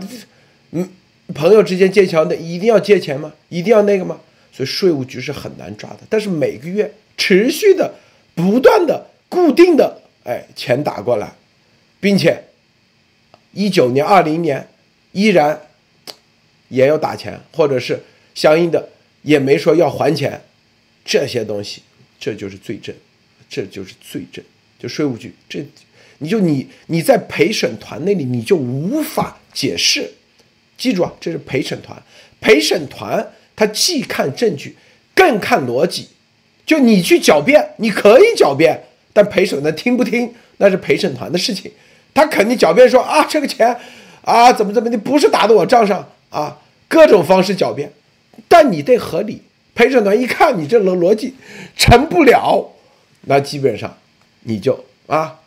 嗯，朋友之间借条，那一定要借钱吗？一定要那个吗？所以税务局是很难抓的。但是每个月持续的、不断的、固定的，哎，钱打过来。并且，一九年、二零年依然也要打钱，或者是相应的也没说要还钱，这些东西，这就是罪证，这就是罪证。就税务局，这你就你你在陪审团那里你就无法解释。记住啊，这是陪审团，陪审团他既看证据，更看逻辑。就你去狡辩，你可以狡辩，但陪审团听不听，那是陪审团的事情。他肯定狡辩说啊，这个钱啊，怎么怎么的，不是打到我账上啊，各种方式狡辩，但你得合理。陪审团一看你这逻逻辑成不了，那基本上你就啊，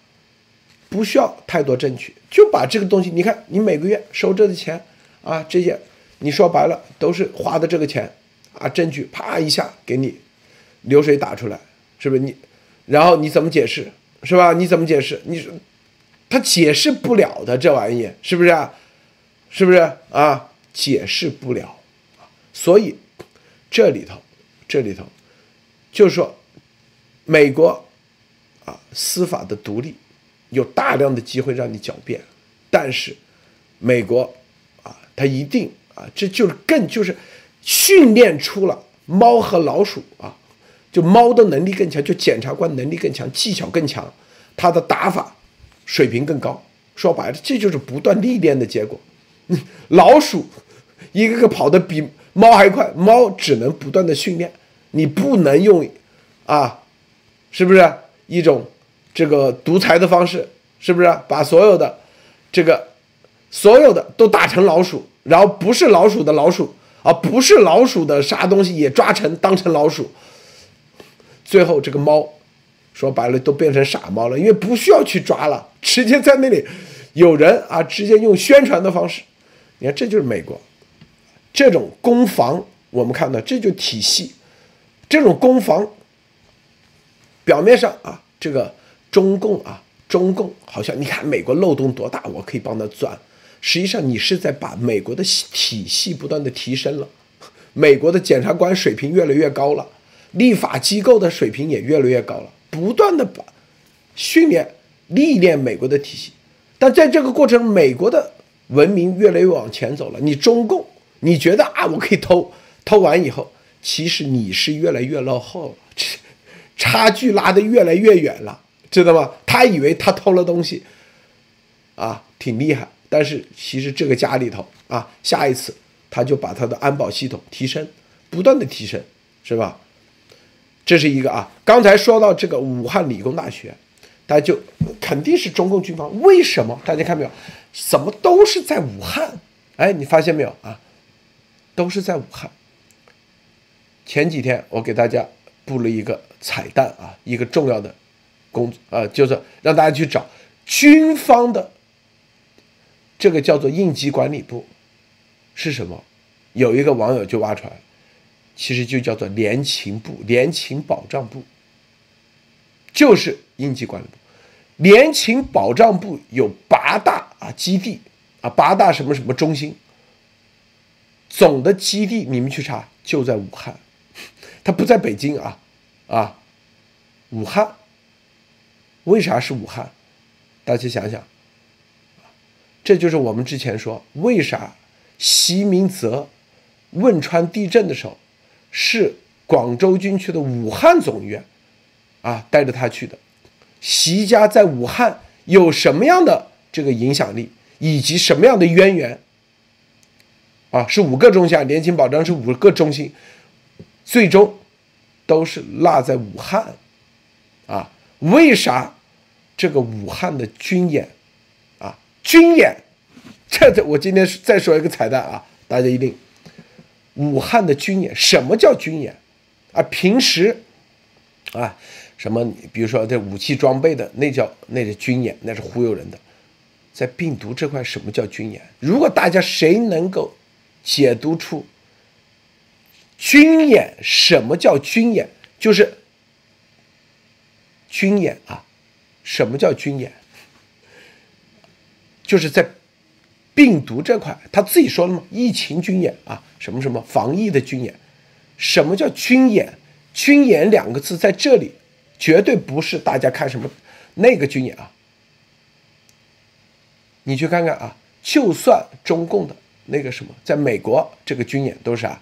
不需要太多证据，就把这个东西，你看你每个月收这的钱啊，这些你说白了都是花的这个钱啊，证据啪一下给你流水打出来，是不是你？然后你怎么解释，是吧？你怎么解释？你说。他解释不了的这玩意是不是啊？是不是啊？解释不了，所以这里头，这里头，就是说，美国啊，司法的独立有大量的机会让你狡辩，但是美国啊，他一定啊，这就是更就是训练出了猫和老鼠啊，就猫的能力更强，就检察官能力更强，技巧更强，他的打法。水平更高，说白了，这就是不断历练的结果。[laughs] 老鼠一个个跑得比猫还快，猫只能不断的训练，你不能用啊，是不是一种这个独裁的方式？是不是把所有的这个所有的都打成老鼠，然后不是老鼠的老鼠啊，不是老鼠的啥东西也抓成当成老鼠，最后这个猫。说白了，都变成傻猫了，因为不需要去抓了，直接在那里，有人啊，直接用宣传的方式，你看这就是美国，这种攻防，我们看到这就体系，这种攻防，表面上啊，这个中共啊，中共好像你看美国漏洞多大，我可以帮他钻，实际上你是在把美国的体系不断的提升了，美国的检察官水平越来越高了，立法机构的水平也越来越高了。不断的把训练历练美国的体系，但在这个过程，美国的文明越来越往前走了。你中共你觉得啊，我可以偷，[laughs] 偷完以后，其实你是越来越落后了，[laughs] 差距拉得越来越远了，知道吗？他以为他偷了东西，啊，挺厉害，但是其实这个家里头啊，下一次他就把他的安保系统提升，不断的提升，是吧？这是一个啊。刚才说到这个武汉理工大学，大家就肯定是中共军方，为什么？大家看没有？怎么都是在武汉？哎，你发现没有啊？都是在武汉。前几天我给大家布了一个彩蛋啊，一个重要的工作呃，就是让大家去找军方的这个叫做应急管理部是什么？有一个网友就挖出来了，其实就叫做联勤部、联勤保障部，就是应急管理部。联勤保障部有八大啊基地啊，八大什么什么中心。总的基地你们去查，就在武汉，[laughs] 它不在北京啊，啊，武汉，为啥是武汉？大家想想，这就是我们之前说，为啥习明泽汶川地震的时候是广州军区的武汉总医院啊带着他去的？习家在武汉有什么样的这个影响力，以及什么样的渊源？啊，是五个中心，联勤保障是五个中心，最终都是落在武汉，啊，为啥这个武汉的军演，啊，军演，[laughs] 这这我今天再说一个彩蛋啊，大家一定，武汉的军演，什么叫军演？啊，平时，啊，什么，比如说这武器装备的，那叫那是军演，那是忽悠人的，在病毒这块，什么叫军演？如果大家谁能够。解读出军演，什么叫军演？就是军演啊！什么叫军演？就是在病毒这块，他自己说了嘛，疫情军演啊，什么什么防疫的军演。什么叫军演？军演两个字在这里绝对不是大家看什么那个军演啊！你去看看啊，就算中共的。那个什么，在美国这个军演都是啥？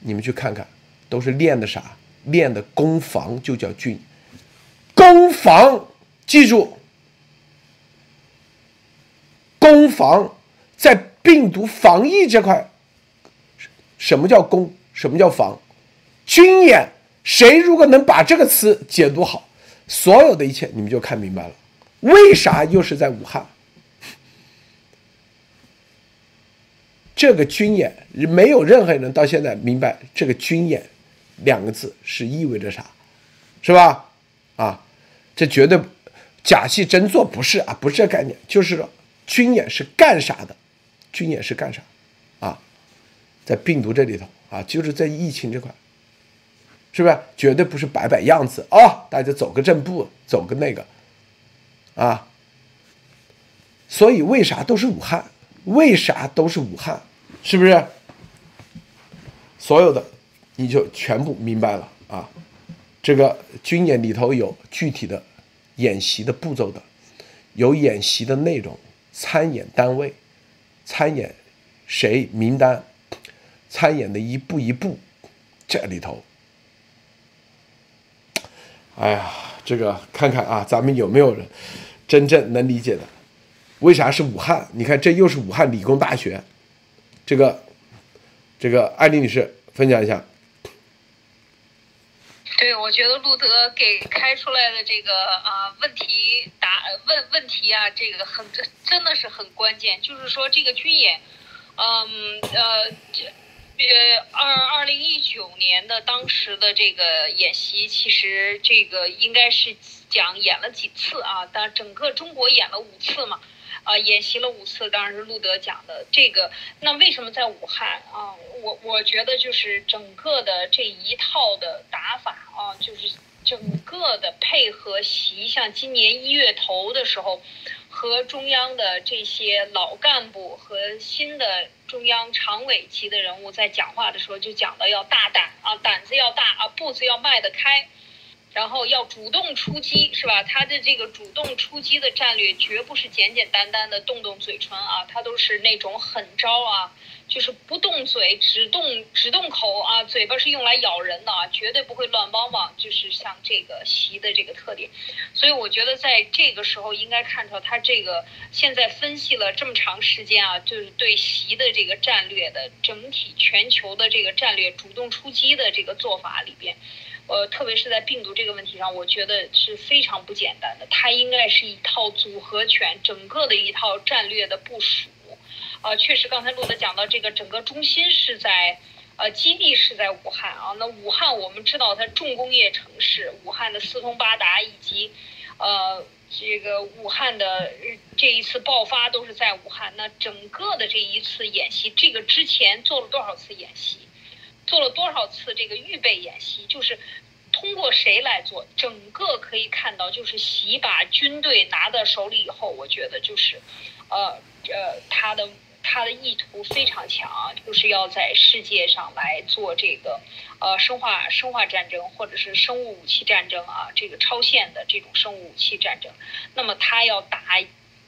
你们去看看，都是练的啥？练的攻防就叫军。攻防，记住，攻防在病毒防疫这块，什么叫攻？什么叫防？军演，谁如果能把这个词解读好，所有的一切你们就看明白了。为啥又是在武汉？这个军演没有任何人到现在明白这个军演两个字是意味着啥，是吧？啊，这绝对假戏真做不是啊，不是这概念，就是说军演是干啥的？军演是干啥？啊，在病毒这里头啊，就是在疫情这块，是不是？绝对不是摆摆样子啊，大家走个正步，走个那个，啊，所以为啥都是武汉？为啥都是武汉？是不是？所有的你就全部明白了啊！这个军演里头有具体的演习的步骤的，有演习的内容、参演单位、参演谁名单、参演的一步一步，这里头，哎呀，这个看看啊，咱们有没有人真正能理解的？为啥是武汉？你看，这又是武汉理工大学，这个，这个艾丽女士分享一下。对，我觉得路德给开出来的这个啊问题答问问题啊，这个很真的是很关键。就是说，这个军演，嗯呃，这呃二二零一九年的当时的这个演习，其实这个应该是讲演了几次啊？但整个中国演了五次嘛。啊，演习了五次，当然是路德讲的这个。那为什么在武汉啊？我我觉得就是整个的这一套的打法啊，就是整个的配合习，像今年一月头的时候，和中央的这些老干部和新的中央常委级的人物在讲话的时候，就讲的要大胆啊，胆子要大啊，步子要迈得开。然后要主动出击，是吧？他的这个主动出击的战略绝不是简简单单的动动嘴唇啊，他都是那种狠招啊。就是不动嘴，只动只动口啊，嘴巴是用来咬人的啊，绝对不会乱汪汪。就是像这个习的这个特点，所以我觉得在这个时候应该看出他这个现在分析了这么长时间啊，就是对习的这个战略的整体全球的这个战略主动出击的这个做法里边，呃，特别是在病毒这个问题上，我觉得是非常不简单的。它应该是一套组合拳，整个的一套战略的部署。呃，确实，刚才陆德讲到这个，整个中心是在，呃，基地是在武汉啊。那武汉我们知道它重工业城市，武汉的四通八达，以及，呃，这个武汉的这一次爆发都是在武汉。那整个的这一次演习，这个之前做了多少次演习？做了多少次这个预备演习？就是通过谁来做？整个可以看到，就是习把军队拿到手里以后，我觉得就是，呃，呃，他的。他的意图非常强，就是要在世界上来做这个，呃，生化生化战争或者是生物武器战争啊，这个超限的这种生物武器战争。那么他要打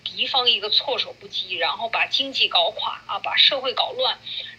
敌方一个措手不及，然后把经济搞垮啊，把社会搞乱。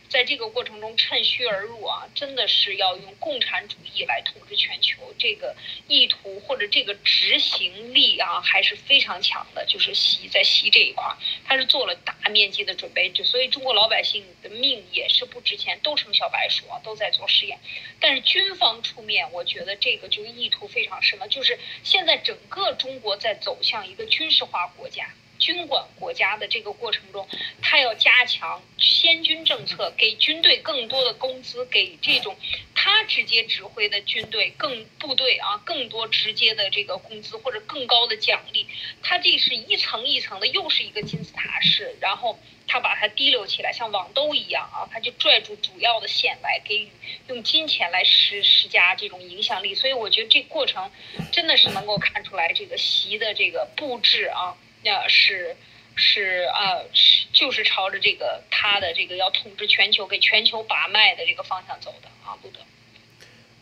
在这个过程中趁虚而入啊，真的是要用共产主义来统治全球，这个意图或者这个执行力啊还是非常强的。就是习在习这一块，他是做了大面积的准备，就所以中国老百姓的命也是不值钱，都成小白鼠啊，都在做实验。但是军方出面，我觉得这个就意图非常深了，就是现在整个中国在走向一个军事化国家。军管国家的这个过程中，他要加强先军政策，给军队更多的工资，给这种他直接指挥的军队更部队啊更多直接的这个工资或者更高的奖励。他这是一层一层的，又是一个金字塔式，然后他把它提溜起来，像网兜一样啊，他就拽住主要的线来给予用金钱来施施加这种影响力。所以我觉得这过程真的是能够看出来这个习的这个布置啊。那是是啊，是就是朝着这个他的这个要统治全球、给全球把脉的这个方向走的啊，路德。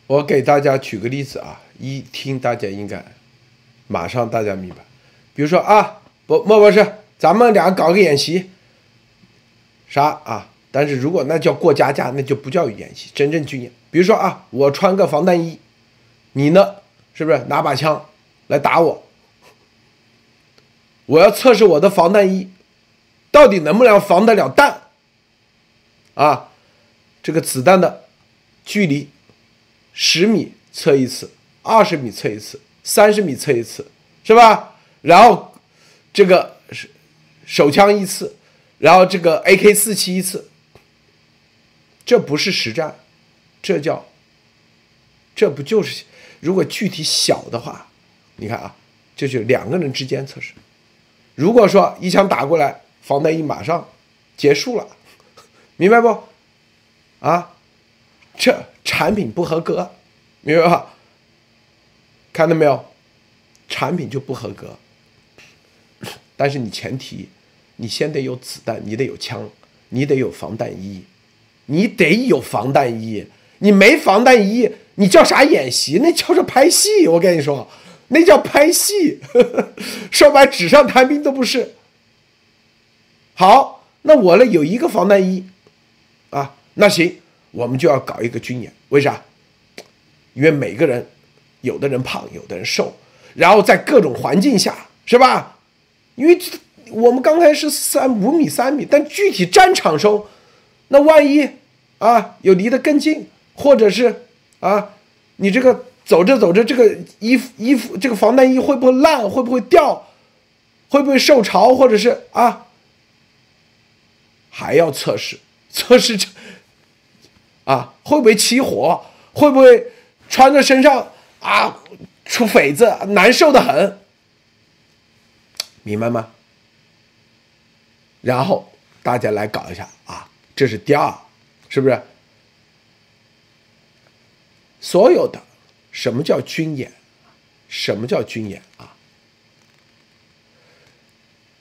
我给大家举个例子啊，一听大家应该马上大家明白。比如说啊，不莫博士，咱们俩搞个演习，啥啊？但是如果那叫过家家，那就不叫演习，真正军演。比如说啊，我穿个防弹衣，你呢，是不是拿把枪来打我？我要测试我的防弹衣，到底能不能防得了弹？啊，这个子弹的距离，十米测一次，二十米测一次，三十米测一次，是吧？然后这个手手枪一次，然后这个 AK 四七一次，这不是实战，这叫，这不就是如果具体小的话，你看啊，这就两个人之间测试。如果说一枪打过来，防弹衣马上结束了，[laughs] 明白不？啊，这产品不合格，明白吧？看到没有？产品就不合格。[laughs] 但是你前提，你先得有子弹，你得有枪，你得有防弹衣，你得有防弹衣。你没防弹衣，你叫啥演习？那叫做拍戏。我跟你说。那叫拍戏，[laughs] 说白纸上谈兵都不是。好，那我呢有一个防弹衣，啊，那行，我们就要搞一个军演。为啥？因为每个人，有的人胖，有的人瘦，然后在各种环境下，是吧？因为我们刚才是三五米、三米，但具体战场中，那万一啊有离得更近，或者是啊你这个。走着走着，这个衣服衣服这个防弹衣会不会烂？会不会掉？会不会受潮？或者是啊，还要测试测试这啊会不会起火？会不会穿在身上啊出痱子，难受的很？明白吗？然后大家来搞一下啊，这是第二，是不是？所有的。什么叫军演？什么叫军演啊？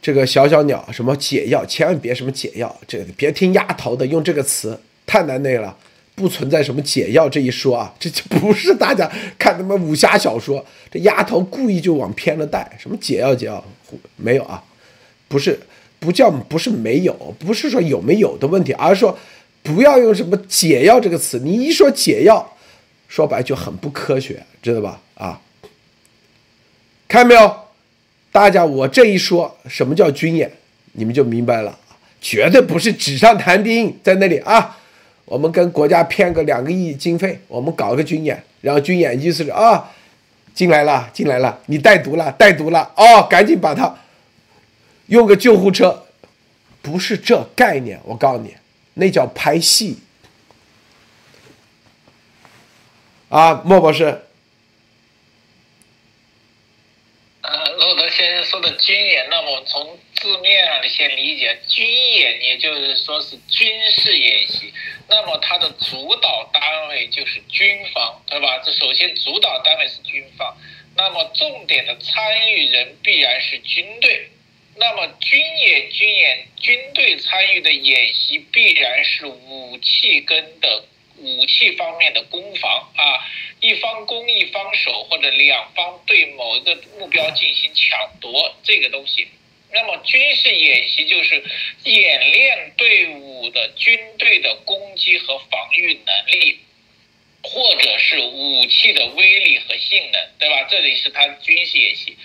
这个小小鸟什么解药，千万别什么解药，这个别听丫头的，用这个词太难那个了。不存在什么解药这一说啊，这就不是大家看他妈武侠小说，这丫头故意就往偏了带，什么解药解药没有啊，不是不叫不是没有，不是说有没有的问题，而是说不要用什么解药这个词，你一说解药，说白就很不科学，知道吧？啊，看到没有？大家我这一说，什么叫军演，你们就明白了，绝对不是纸上谈兵，在那里啊。我们跟国家骗个两个亿经费，我们搞个军演，然后军演意思是啊，进来了，进来了，你带毒了，带毒了，哦，赶紧把他用个救护车，不是这概念，我告诉你，那叫拍戏啊，莫博士。呃，洛德先生说的军演，那么从字面上先理解，军演也就是说是军事演习。那么它的主导单位就是军方，对吧？这首先主导单位是军方，那么重点的参与人必然是军队。那么军演、军演、军队参与的演习必然是武器跟的武器方面的攻防啊，一方攻一方守，或者两方对某一个目标进行抢夺这个东西。那么军事演习就是演练队伍的军队的攻击和防御能力，或者是武器的威力和性能，对吧？这里是它军事演习。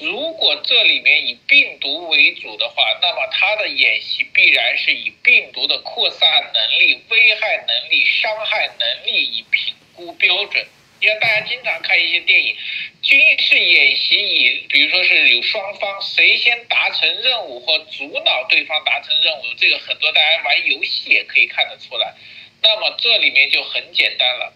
如果这里面以病毒为主的话，那么它的演习必然是以病毒的扩散能力、危害能力、伤害能力以评估标准。因为大家经常看一些电影，军事演习以，比如说是有双方谁先达成任务或阻挠对方达成任务，这个很多大家玩游戏也可以看得出来。那么这里面就很简单了，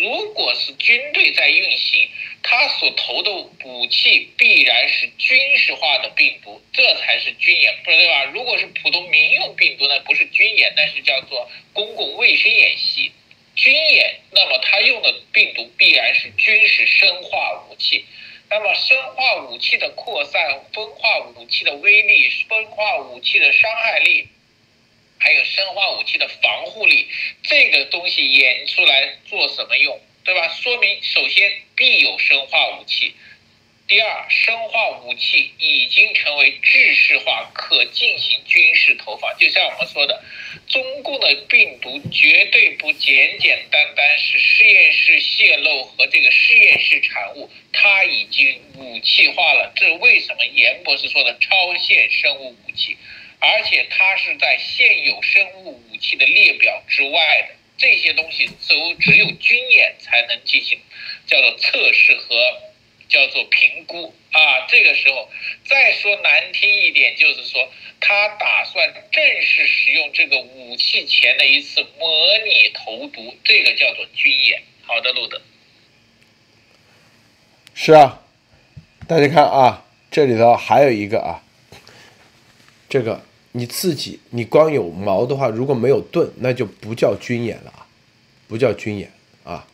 如果是军队在运行，他所投的武器必然是军事化的病毒，这才是军演，不对吧？如果是普通民用病毒呢，不是军演，那是叫做公共卫生演习。军演，那么它用的病毒必然是军事生化武器，那么生化武器的扩散、分化武器的威力、分化武器的伤害力，还有生化武器的防护力，这个东西演出来做什么用，对吧？说明首先必有生化武器。第二，生化武器已经成为制式化，可进行军事投放。就像我们说的，中共的病毒绝对不简简单单是实验室泄露和这个实验室产物，它已经武器化了。这为什么严博士说的超限生物武器？而且它是在现有生物武器的列表之外的。这些东西都只有军演才能进行，叫做测试和。叫做评估啊，这个时候再说难听一点，就是说他打算正式使用这个武器前的一次模拟投毒，这个叫做军演。好的，路德。是啊，大家看啊，这里头还有一个啊，这个你自己你光有矛的话，如果没有盾，那就不叫军演了啊，不叫军演啊。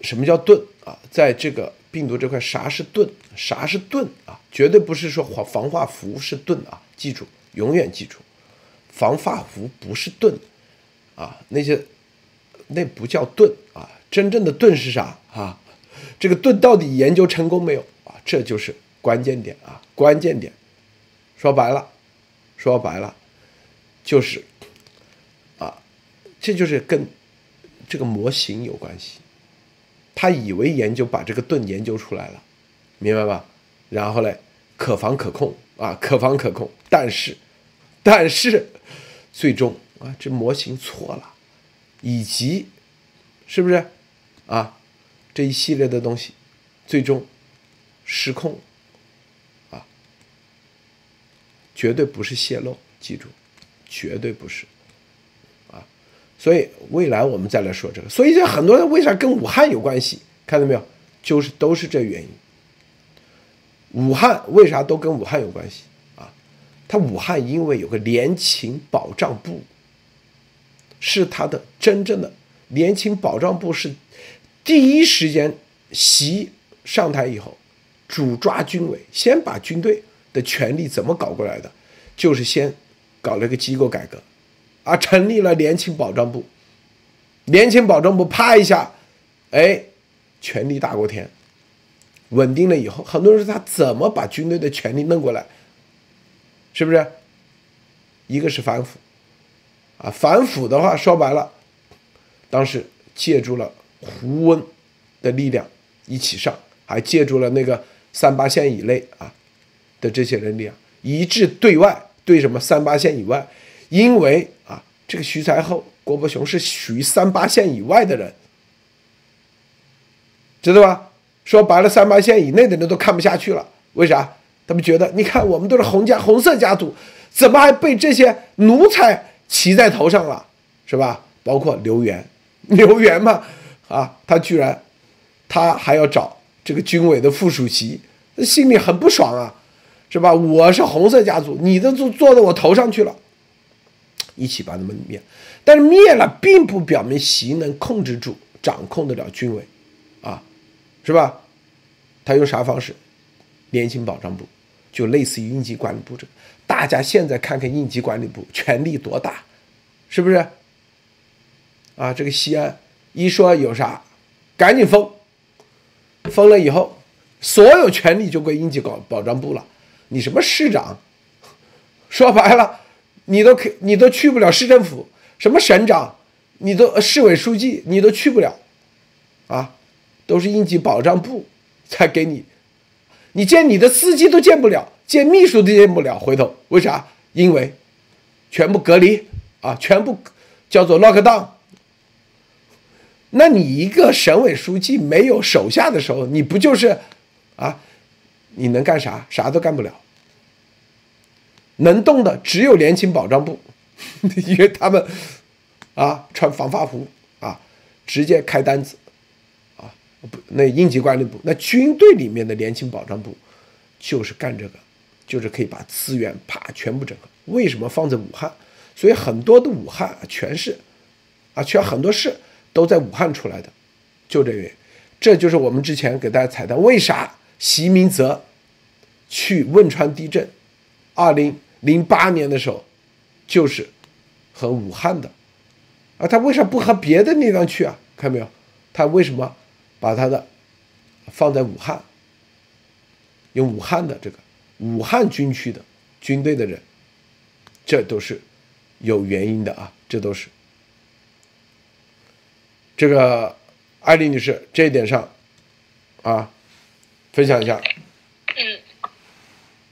什么叫盾？啊，在这个病毒这块，啥是盾？啥是盾啊？绝对不是说防防化服是盾啊！记住，永远记住，防化服不是盾啊！那些那不叫盾啊！真正的盾是啥啊？这个盾到底研究成功没有啊？这就是关键点啊！关键点，说白了，说白了，就是啊，这就是跟这个模型有关系。他以为研究把这个盾研究出来了，明白吧？然后嘞，可防可控啊，可防可控。但是，但是，最终啊，这模型错了，以及是不是啊？这一系列的东西，最终失控，绝对不是泄露，记住，绝对不是。啊所以未来我们再来说这个，所以这很多人为啥跟武汉有关系？看到没有？就是都是这原因。武汉为啥都跟武汉有关系啊？他武汉因为有个联勤保障部，是他的真正的联勤保障部是第一时间习上台以后主抓军委，先把军队的权力怎么搞过来的？就是先搞了个机构改革。啊，成立了联勤保障部。联勤保障部啪一下，哎，权力大过天，稳定了以后，很多人说他怎么把军队的权力弄过来？是不是？一个是反腐，啊，反腐的话说白了，当时借助了胡温的力量一起上，还借助了那个三八线以内啊的这些人力量，一致对外对什么三八线以外，因为啊，这个徐才厚。郭伯雄是属于三八线以外的人，知道吧？说白了，三八线以内的人都看不下去了。为啥？他们觉得，你看我们都是红家红色家族，怎么还被这些奴才骑在头上了？是吧？包括刘源，刘源嘛，啊，他居然，他还要找这个军委的副主席，心里很不爽啊，是吧？我是红色家族，你都坐坐到我头上去了。一起把他们灭，但是灭了并不表明习能控制住、掌控得了军委，啊，是吧？他用啥方式？联勤保障部，就类似于应急管理部这个。大家现在看看应急管理部权力多大，是不是？啊，这个西安一说有啥，赶紧封，封了以后，所有权力就归应急保保障部了。你什么市长？说白了。你都可，你都去不了市政府，什么省长，你都市委书记，你都去不了，啊，都是应急保障部才给你，你见你的司机都见不了，见秘书都见不了，回头为啥？因为全部隔离啊，全部叫做 lock down。那你一个省委书记没有手下的时候，你不就是啊？你能干啥？啥都干不了。能动的只有联勤保障部，[laughs] 因为他们啊穿防发服啊，直接开单子啊，不那应急管理部，那军队里面的联勤保障部就是干这个，就是可以把资源啪全部整合。为什么放在武汉？所以很多的武汉全是啊，全很多事都在武汉出来的，就这原因。这就是我们之前给大家彩蛋，为啥习明泽去汶川地震，二零。零八年的时候，就是和武汉的，啊，他为啥不和别的地方去啊？看到没有？他为什么把他的放在武汉？用武汉的这个武汉军区的军队的人，这都是有原因的啊！这都是这个艾丽女士这一点上啊，分享一下。嗯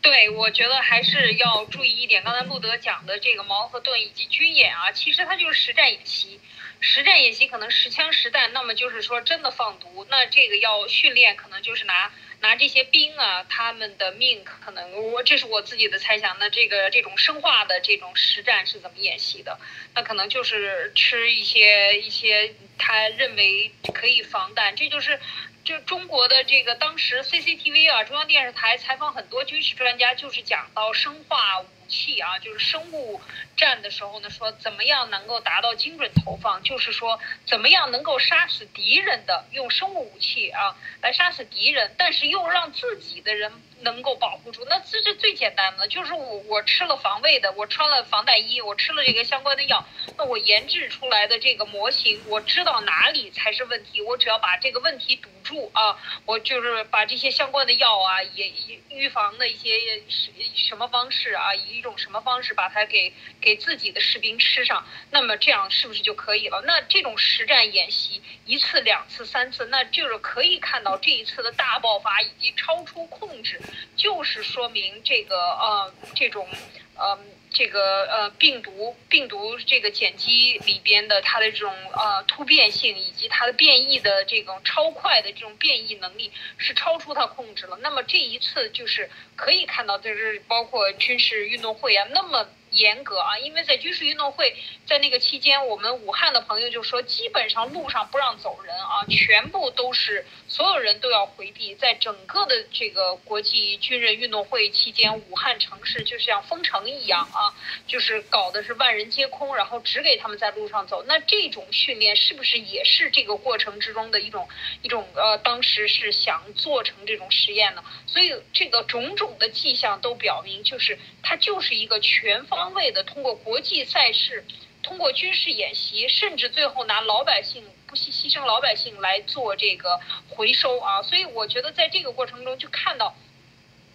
对，我觉得还是要注意一点。刚才路德讲的这个矛和盾以及军演啊，其实它就是实战演习。实战演习可能实枪实弹，那么就是说真的放毒。那这个要训练，可能就是拿拿这些兵啊，他们的命可能我这是我自己的猜想。那这个这种生化的这种实战是怎么演习的？那可能就是吃一些一些他认为可以防弹，这就是。就中国的这个当时 CCTV 啊，中央电视台采访很多军事专家，就是讲到生化武器啊，就是生物战的时候呢，说怎么样能够达到精准投放，就是说怎么样能够杀死敌人的，用生物武器啊来杀死敌人，但是又让自己的人。能够保护住，那这是最简单的，就是我我吃了防卫的，我穿了防弹衣，我吃了这个相关的药，那我研制出来的这个模型，我知道哪里才是问题，我只要把这个问题堵住啊，我就是把这些相关的药啊，也预防的一些什什么方式啊，以一种什么方式把它给给自己的士兵吃上，那么这样是不是就可以了？那这种实战演习一次、两次、三次，那就是可以看到这一次的大爆发以及超出控制。就是说明这个呃这种呃这个呃病毒病毒这个碱基里边的它的这种呃突变性以及它的变异的这种超快的这种变异能力是超出它控制了。那么这一次就是可以看到，就是包括军事运动会啊，那么。严格啊，因为在军事运动会，在那个期间，我们武汉的朋友就说，基本上路上不让走人啊，全部都是所有人都要回避。在整个的这个国际军人运动会期间，武汉城市就像封城一样啊，就是搞的是万人皆空，然后只给他们在路上走。那这种训练是不是也是这个过程之中的一种一种呃，当时是想做成这种实验呢？所以这个种种的迹象都表明，就是它就是一个全方。方位的通过国际赛事，通过军事演习，甚至最后拿老百姓不惜牺牲老百姓来做这个回收啊。所以我觉得在这个过程中就看到。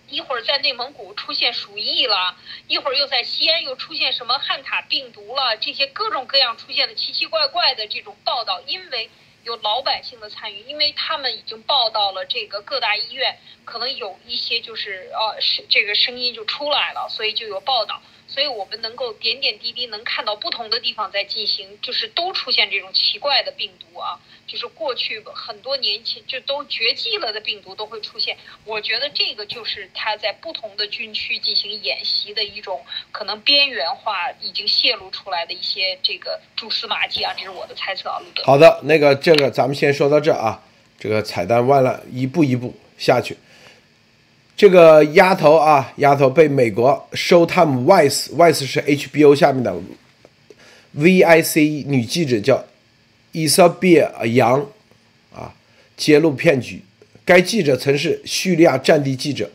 一会儿在内蒙古出现鼠疫了，一会儿又在西安又出现什么汉塔病毒了，这些各种各样出现的奇奇怪怪的这种报道，因为有老百姓的参与，因为他们已经报道了这个各大医院可能有一些就是呃是这个声音就出来了，所以就有报道。所以我们能够点点滴滴能看到不同的地方在进行，就是都出现这种奇怪的病毒啊，就是过去很多年前就都绝迹了的病毒都会出现。我觉得这个就是他在不同的军区进行演习的一种可能边缘化已经泄露出来的一些这个蛛丝马迹啊，这是我的猜测啊，路德。好的，那个这个咱们先说到这啊，这个彩蛋完了，一步一步下去。这个丫头啊，丫头被美国 Showtime Vice，Vice 是 HBO 下面的 VIC 女记者叫伊莎贝尔杨啊，揭露骗局。该记者曾是叙利亚战地记者，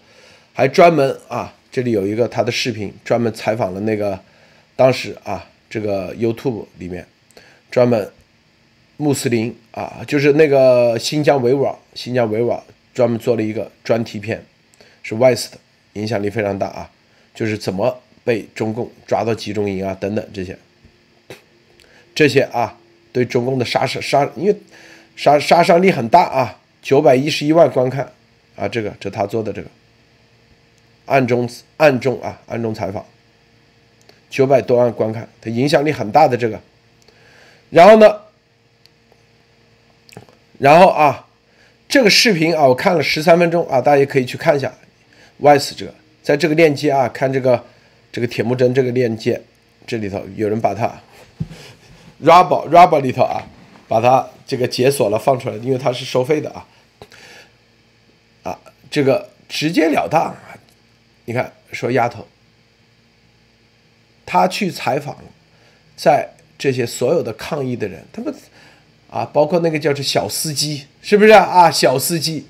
还专门啊，这里有一个她的视频，专门采访了那个当时啊，这个 YouTube 里面专门穆斯林啊，就是那个新疆维吾尔，新疆维吾尔专门做了一个专题片。是 West 的影响力非常大啊，就是怎么被中共抓到集中营啊等等这些，这些啊对中共的杀伤杀，因为杀杀伤力很大啊，九百一十一万观看啊，这个这他做的这个暗中暗中啊暗中采访，九百多万观看，他影响力很大的这个，然后呢，然后啊这个视频啊我看了十三分钟啊，大家可以去看一下。Vice 这个，在这个链接啊，看这个这个铁木真这个链接，这里头有人把它 [laughs] Rubber Rubber 里头啊，把它这个解锁了放出来，因为它是收费的啊啊，这个直截了当，你看说丫头，他去采访，在这些所有的抗议的人，他们啊，包括那个叫做小司机，是不是啊？小司机。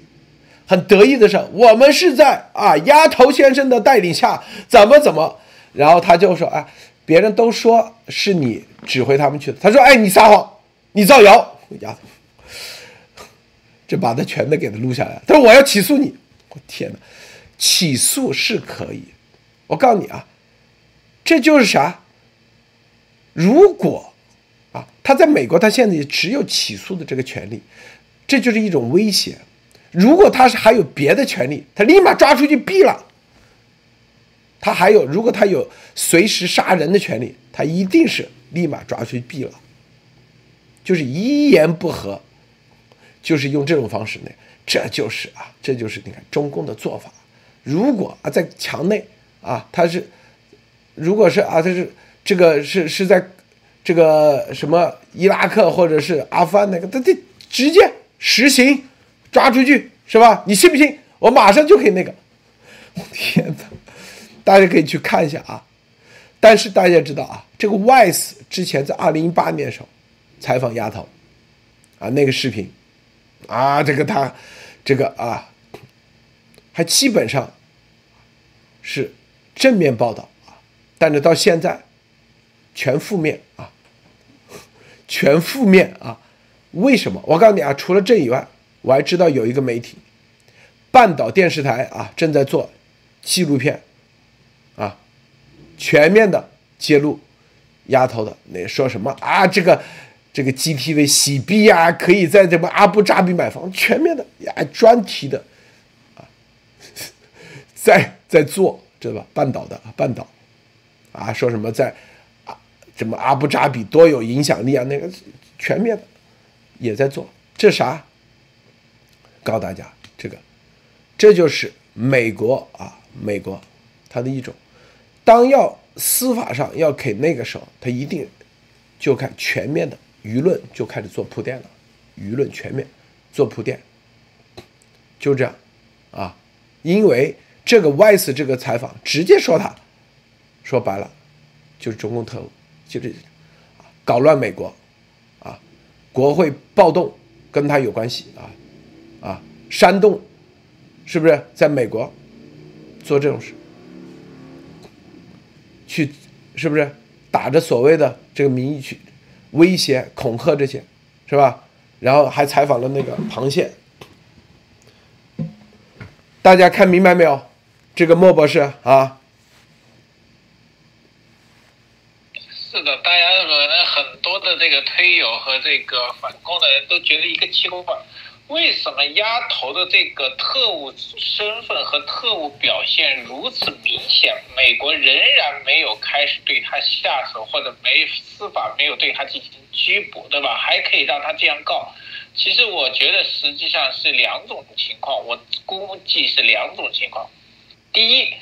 很得意的是，我们是在啊丫头先生的带领下，怎么怎么，然后他就说，哎，别人都说是你指挥他们去的，他说，哎，你撒谎，你造谣，丫头，就把他全都给他录下来。他说我要起诉你，我天哪，起诉是可以，我告诉你啊，这就是啥？如果啊他在美国，他现在也只有起诉的这个权利，这就是一种威胁。如果他是还有别的权利，他立马抓出去毙了。他还有，如果他有随时杀人的权利，他一定是立马抓出去毙了。就是一言不合，就是用这种方式呢，这就是啊，这就是你看中共的做法。如果啊在墙内啊，他是，如果是啊他是这个是是在这个什么伊拉克或者是阿富汗那个，他这直接实行。抓出去是吧？你信不信？我马上就可以那个。我 [laughs] 天哪！大家可以去看一下啊。但是大家知道啊，这个 Wise 之前在二零一八年的时候采访丫头啊，那个视频啊，这个他这个啊，还基本上是正面报道啊，但是到现在全负面啊，全负面啊。为什么？我告诉你啊，除了这以外。我还知道有一个媒体，半岛电视台啊，正在做纪录片，啊，全面的揭露丫头的那说什么啊？这个这个 GTV 洗币啊，可以在这么阿布扎比买房，全面的呀，专题的啊，在在做知道吧？半岛的半岛啊，说什么在啊，什么阿布扎比多有影响力啊？那个全面的也在做，这啥？告诉大家，这个，这就是美国啊，美国，它的一种，当要司法上要给那个时候，他一定就看全面的舆论就开始做铺垫了，舆论全面做铺垫，就这样，啊，因为这个 Vice 这个采访直接说他，说白了，就是中共特务，就是搞乱美国，啊，国会暴动跟他有关系啊。啊，煽动，是不是在美国做这种事？去，是不是打着所谓的这个名义去威胁、恐吓这些，是吧？然后还采访了那个螃蟹，大家看明白没有？这个莫博士啊，是的，大家可能很多的这个推友和这个反攻的人都觉得一个奇怪。为什么丫头的这个特务身份和特务表现如此明显？美国仍然没有开始对他下手，或者没司法没有对他进行拘捕，对吧？还可以让他这样告。其实我觉得实际上是两种情况，我估计是两种情况。第一，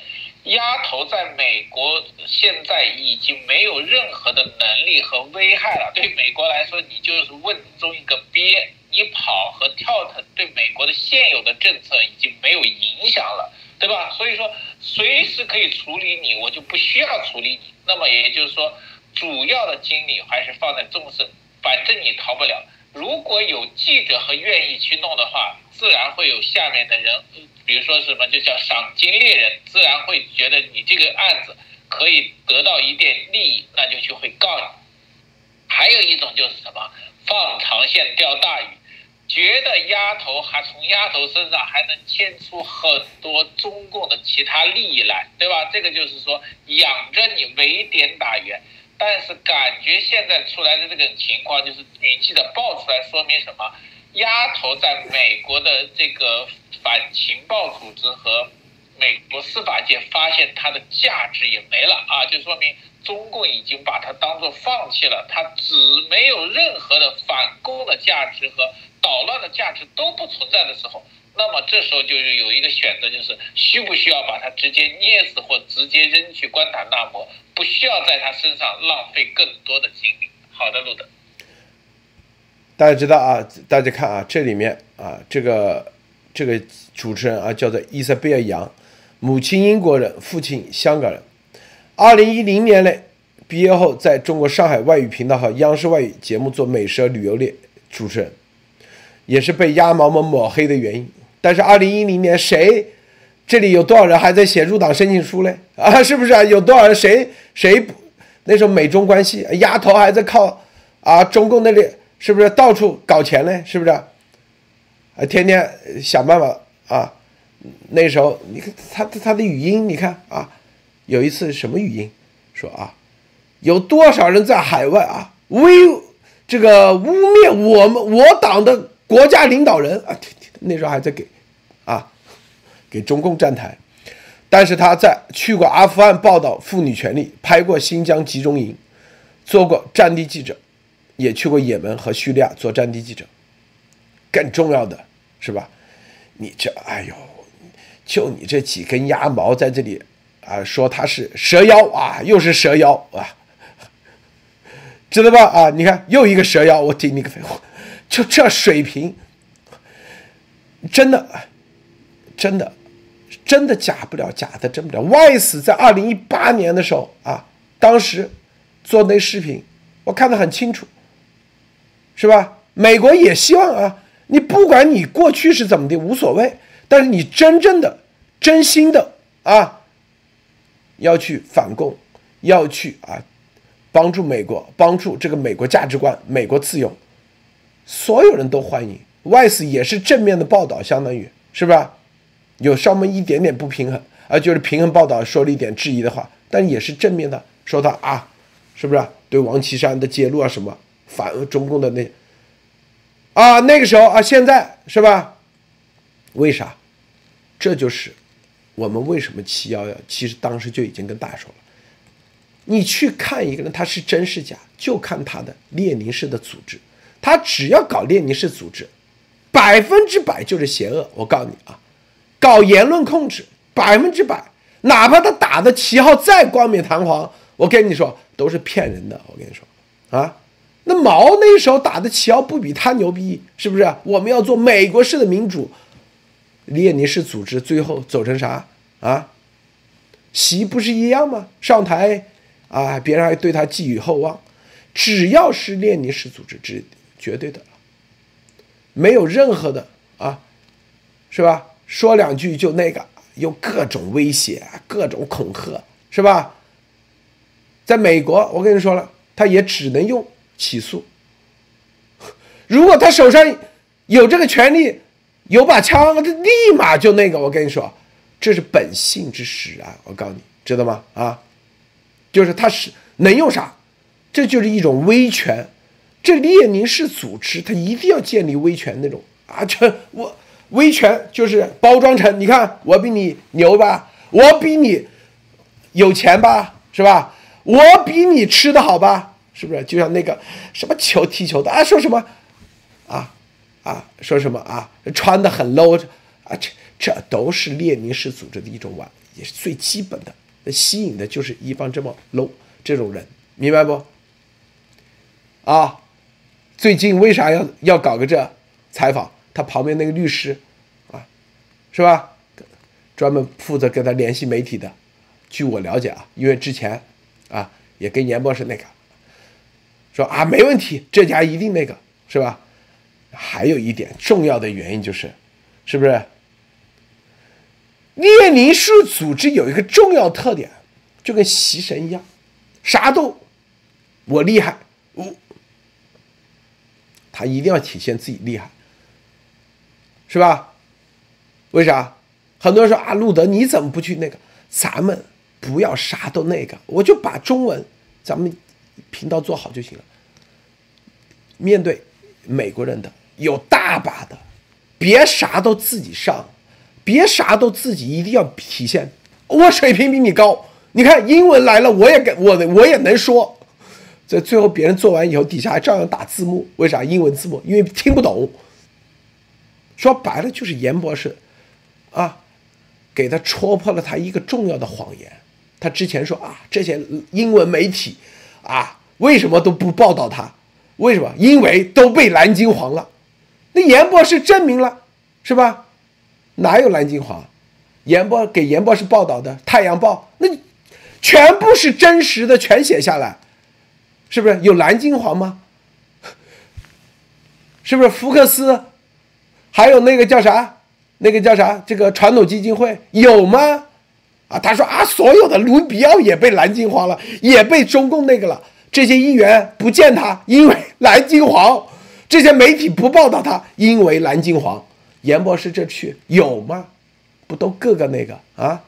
丫头在美国现在已经没有任何的能力和危害了。对美国来说，你就是瓮中一个鳖。你跑和跳腾对美国的现有的政策已经没有影响了，对吧？所以说随时可以处理你，我就不需要处理你。那么也就是说，主要的精力还是放在中审，反正你逃不了。如果有记者和愿意去弄的话，自然会有下面的人，比如说什么就叫赏金猎人，自然会觉得你这个案子可以得到一点利益，那就去会告你。还有一种就是什么，放长线钓大鱼。觉得丫头还从丫头身上还能牵出很多中共的其他利益来，对吧？这个就是说养着你围点打援，但是感觉现在出来的这个情况就是女记者爆出来，说明什么？丫头在美国的这个反情报组织和美国司法界发现她的价值也没了啊，就说明中共已经把她当做放弃了，她只没有任何的反攻的价值和。捣乱的价值都不存在的时候，那么这时候就是有一个选择，就是需不需要把他直接捏死或直接扔去关塔那摩，不需要在他身上浪费更多的精力。好的，路德，大家知道啊，大家看啊，这里面啊，这个这个主持人啊叫做伊莎贝尔·杨，母亲英国人，父亲香港人。二零一零年嘞毕业后，在中国上海外语频道和央视外语节目做美食旅游类主持人。也是被鸭毛们抹黑的原因，但是二零一零年谁这里有多少人还在写入党申请书嘞？啊，是不是啊？有多少人谁谁不那时候美中关系丫头还在靠啊中共那里是不是到处搞钱嘞？是不是？啊，天天想办法啊。那时候你看他他的语音，你看啊，有一次什么语音说啊，有多少人在海外啊污这个污蔑我们我党的。国家领导人啊，那时候还在给，啊，给中共站台，但是他在去过阿富汗报道妇女权利，拍过新疆集中营，做过战地记者，也去过也门和叙利亚做战地记者。更重要的是吧？你这哎呦，就你这几根鸭毛在这里啊，说他是蛇妖啊，又是蛇妖啊，知道吧？啊，你看又一个蛇妖，我听你个废话。就这水平，真的，真的，真的假不了，假的真不了。外死在二零一八年的时候啊，当时做那视频，我看得很清楚，是吧？美国也希望啊，你不管你过去是怎么的无所谓，但是你真正的、真心的啊，要去反共，要去啊，帮助美国，帮助这个美国价值观、美国自由。所有人都欢迎，Vice 也是正面的报道，相当于是不是？有稍微一点点不平衡啊，就是平衡报道说了一点质疑的话，但也是正面的说他啊，是不是对王岐山的揭露啊什么反中共的那啊那个时候啊现在是吧？为啥？这就是我们为什么七幺幺其实当时就已经跟大家说了，你去看一个人他是真是假，就看他的列宁式的组织。他只要搞列宁式组织，百分之百就是邪恶。我告诉你啊，搞言论控制，百分之百，哪怕他打的旗号再冠冕堂皇，我跟你说都是骗人的。我跟你说啊，那毛那时候打的旗号不比他牛逼，是不是？我们要做美国式的民主，列宁式组织最后走成啥啊？习不是一样吗？上台啊，别人还对他寄予厚望。只要是列宁式组织，只。绝对的，没有任何的啊，是吧？说两句就那个，用各种威胁、各种恐吓，是吧？在美国，我跟你说了，他也只能用起诉。如果他手上有这个权利，有把枪，他立马就那个。我跟你说，这是本性之使然。我告诉你，知道吗？啊，就是他是能用啥？这就是一种威权。这列宁式组织，他一定要建立威权那种啊！这我威权就是包装成，你看我比你牛吧，我比你有钱吧，是吧？我比你吃的好吧，是不是？就像那个什么球踢球的啊，说什么啊啊，说什么啊，穿的很 low 啊，这这都是列宁式组织的一种玩，也是最基本的，吸引的就是一帮这么 low 这种人，明白不？啊。最近为啥要要搞个这采访？他旁边那个律师，啊，是吧？专门负责跟他联系媒体的。据我了解啊，因为之前啊也跟严博士那个说啊没问题，这家一定那个是吧？还有一点重要的原因就是，是不是？列宁式组织有一个重要特点，就跟习神一样，啥都我厉害，他一定要体现自己厉害，是吧？为啥？很多人说啊，路德你怎么不去那个？咱们不要啥都那个，我就把中文咱们频道做好就行了。面对美国人的有大把的，别啥都自己上，别啥都自己一定要体现我水平比你高。你看英文来了，我也跟我我也能说。在最后，别人做完以后，底下还照样打字幕。为啥？英文字幕，因为听不懂。说白了就是严博士，啊，给他戳破了他一个重要的谎言。他之前说啊，这些英文媒体，啊，为什么都不报道他？为什么？因为都被蓝金黄了。那严博士证明了，是吧？哪有蓝金黄？严博给严博士报道的《太阳报》，那全部是真实的，全写下来。是不是有蓝金黄吗？[laughs] 是不是福克斯？还有那个叫啥？那个叫啥？这个传统基金会有吗？啊，他说啊，所有的卢比奥也被蓝金黄了，也被中共那个了。这些议员不见他，因为蓝金黄；这些媒体不报道他，因为蓝金黄。严博士这去有吗？不都各个那个啊？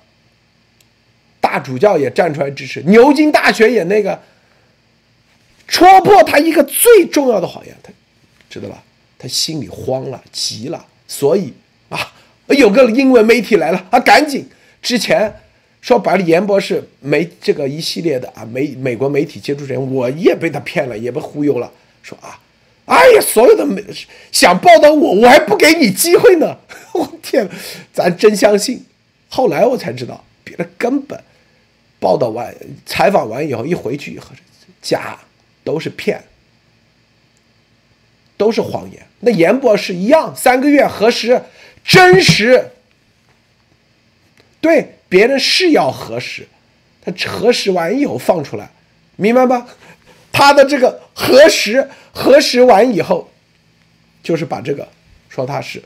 大主教也站出来支持，牛津大学也那个。戳破他一个最重要的谎言，他知道吧？他心里慌了，急了，所以啊，有个英文媒体来了啊，赶紧！之前说白了，严博士没这个一系列的啊，美美国媒体接触人，我也被他骗了，也被忽悠了。说啊，哎呀，所有的美想报道我，我还不给你机会呢！[laughs] 我天，咱真相信。后来我才知道，别的根本报道完、采访完以后，一回去以后假。都是骗，都是谎言。那严博士一样，三个月核实真实，对别人是要核实，他核实完以后放出来，明白吗？他的这个核实核实完以后，就是把这个说他是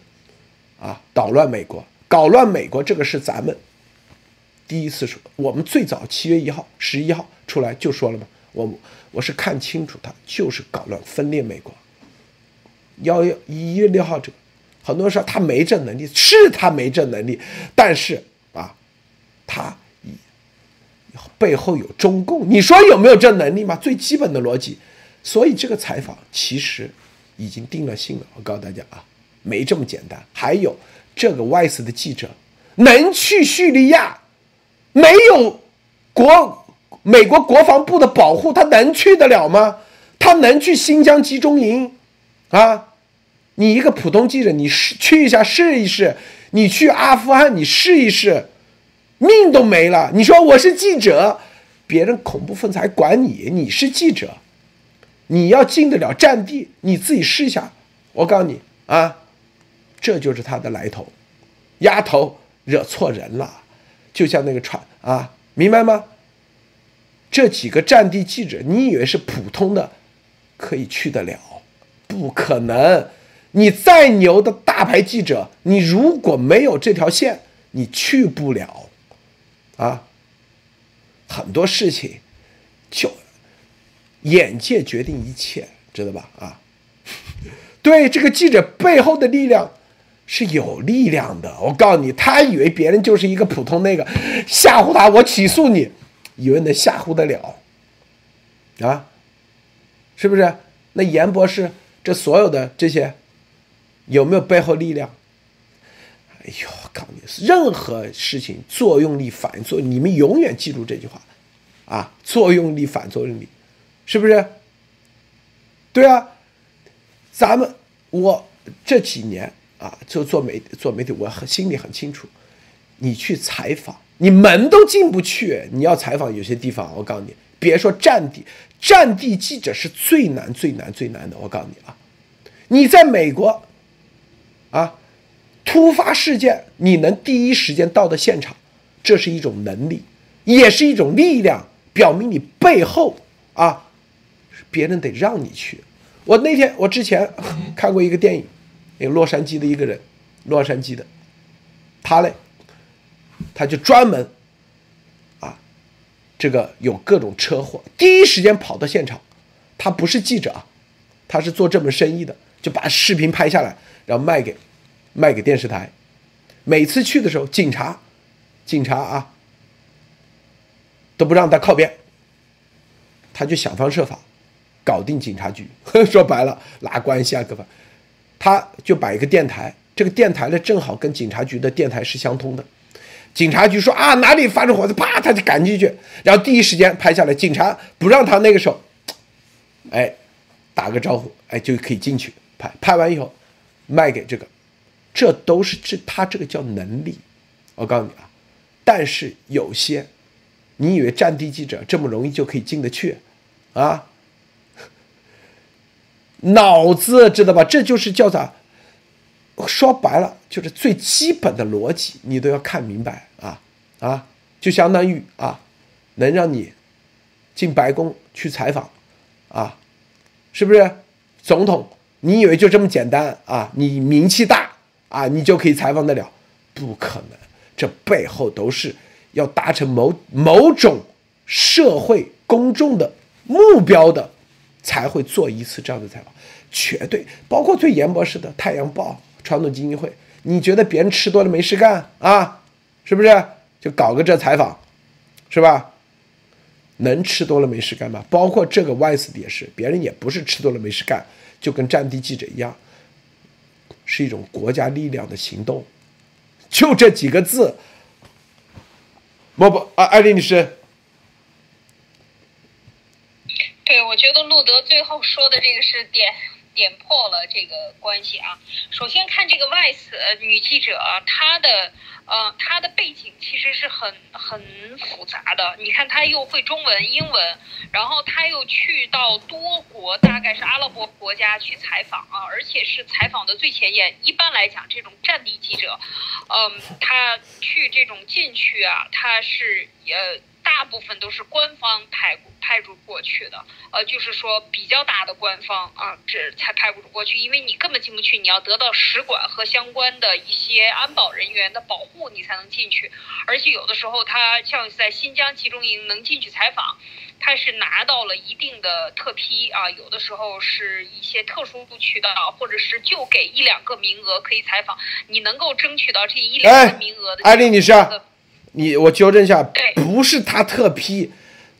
啊捣乱美国，搞乱美国，这个是咱们第一次说，我们最早七月一号、十一号出来就说了嘛，我。我是看清楚他就是搞乱分裂美国。幺幺一月六号这个，很多人说他没这能力，是他没这能力，但是啊，他背后有中共，你说有没有这能力吗？最基本的逻辑。所以这个采访其实已经定了性了。我告诉大家啊，没这么简单。还有这个外事的记者能去叙利亚，没有国。美国国防部的保护，他能去得了吗？他能去新疆集中营？啊，你一个普通记者，你试去一下试一试。你去阿富汗，你试一试，命都没了。你说我是记者，别人恐怖分子还管你？你是记者，你要进得了战地，你自己试一下。我告诉你啊，这就是他的来头。丫头惹错人了，就像那个船啊，明白吗？这几个战地记者，你以为是普通的可以去得了？不可能！你再牛的大牌记者，你如果没有这条线，你去不了。啊，很多事情就眼界决定一切，知道吧？啊，[laughs] 对这个记者背后的力量是有力量的。我告诉你，他以为别人就是一个普通那个吓唬他，我起诉你，以为能吓唬得了啊？是不是？那严博士这所有的这些有没有背后力量？哎呦，我告诉你，任何事情作用力反作，你们永远记住这句话啊！作用力反作用力，是不是？对啊，咱们我这几年啊，就做媒做媒体，我很心里很清楚，你去采访，你门都进不去。你要采访有些地方，我告诉你，别说战地，战地记者是最难最难最难的。我告诉你啊，你在美国啊。突发事件，你能第一时间到的现场，这是一种能力，也是一种力量，表明你背后啊，别人得让你去。我那天我之前看过一个电影，那个洛杉矶的一个人，洛杉矶的，他嘞，他就专门啊，这个有各种车祸，第一时间跑到现场，他不是记者啊，他是做这门生意的，就把视频拍下来，然后卖给。卖给电视台，每次去的时候，警察，警察啊，都不让他靠边，他就想方设法搞定警察局。[laughs] 说白了，拉关系啊，各方，他就摆一个电台，这个电台呢正好跟警察局的电台是相通的。警察局说啊哪里发生火灾，啪他就赶进去，然后第一时间拍下来。警察不让他那个时候，哎，打个招呼，哎就可以进去拍。拍完以后，卖给这个。这都是这他这个叫能力，我告诉你啊，但是有些，你以为战地记者这么容易就可以进得去，啊？[laughs] 脑子知道吧？这就是叫啥？说白了就是最基本的逻辑，你都要看明白啊啊！就相当于啊，能让你进白宫去采访啊，是不是？总统，你以为就这么简单啊？你名气大。啊，你就可以采访得了？不可能，这背后都是要达成某某种社会公众的目标的，才会做一次这样的采访。绝对包括最严博士的《太阳报》传统基金会，你觉得别人吃多了没事干啊？是不是？就搞个这采访，是吧？能吃多了没事干吗？包括这个 Wise 也是，别人也不是吃多了没事干，就跟战地记者一样。是一种国家力量的行动，就这几个字。不不，啊，艾丽女士，对，我觉得路德最后说的这个是点点破了这个关系啊。首先看这个外死女记者，她的。呃，她的背景其实是很很复杂的。你看，她又会中文、英文，然后她又去到多国，大概是阿拉伯国家去采访啊，而且是采访的最前沿。一般来讲，这种战地记者，嗯，他去这种禁区啊，他是呃。大部分都是官方派派驻过去的，呃，就是说比较大的官方啊，这才派驻过去，因为你根本进不去，你要得到使馆和相关的一些安保人员的保护，你才能进去。而且有的时候他像在新疆集中营能进去采访，他是拿到了一定的特批啊，有的时候是一些特殊渠道，或者是就给一两个名额可以采访，你能够争取到这一两个名额的。艾丽女士。你我纠正一下，不是他特批，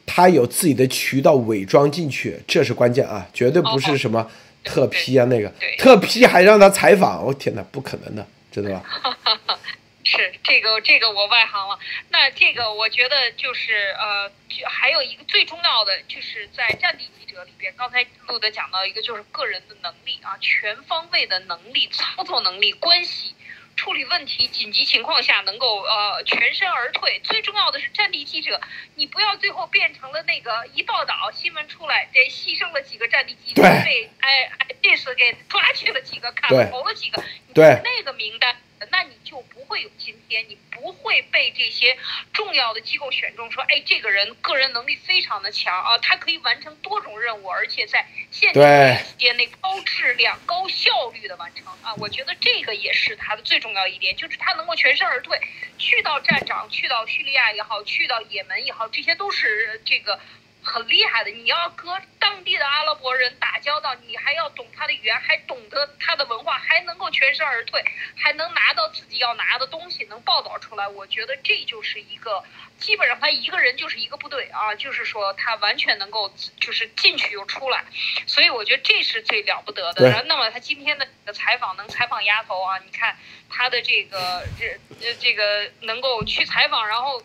他有自己的渠道伪装进去，这是关键啊，绝对不是什么特批啊那个，特批还让他采访，我天哪，不可能的，知道吧？[laughs] 是这个这个我外行了，那这个我觉得就是呃，还有一个最重要的就是在战地记者里边，刚才路德讲到一个就是个人的能力啊，全方位的能力、操作能力、关系。处理问题，紧急情况下能够呃全身而退。最重要的是战地记者，你不要最后变成了那个一报道新闻出来，这牺牲了几个战地记者，被哎哎这次给抓去了几个，砍头了几个，对那个名单。那你就不会有今天，你不会被这些重要的机构选中，说，哎，这个人个人能力非常的强啊，他可以完成多种任务，而且在限时间内高质量、高效率的完成啊。我觉得这个也是他的最重要一点，就是他能够全身而退，去到战场，去到叙利亚也好，去到也门也好，这些都是这个。很厉害的。你要跟当地的阿拉伯人打交道，你还要懂他的语言，还懂得他的文化，还能够全身而退，还能拿到自己要拿的东西，能报道出来。我觉得这就是一个，基本上他一个人就是一个部队啊，就是说他完全能够就是进去又出来，所以我觉得这是最了不得的。然后，那么他今天的采访能采访丫头啊，你看他的这个这呃这个能够去采访，然后。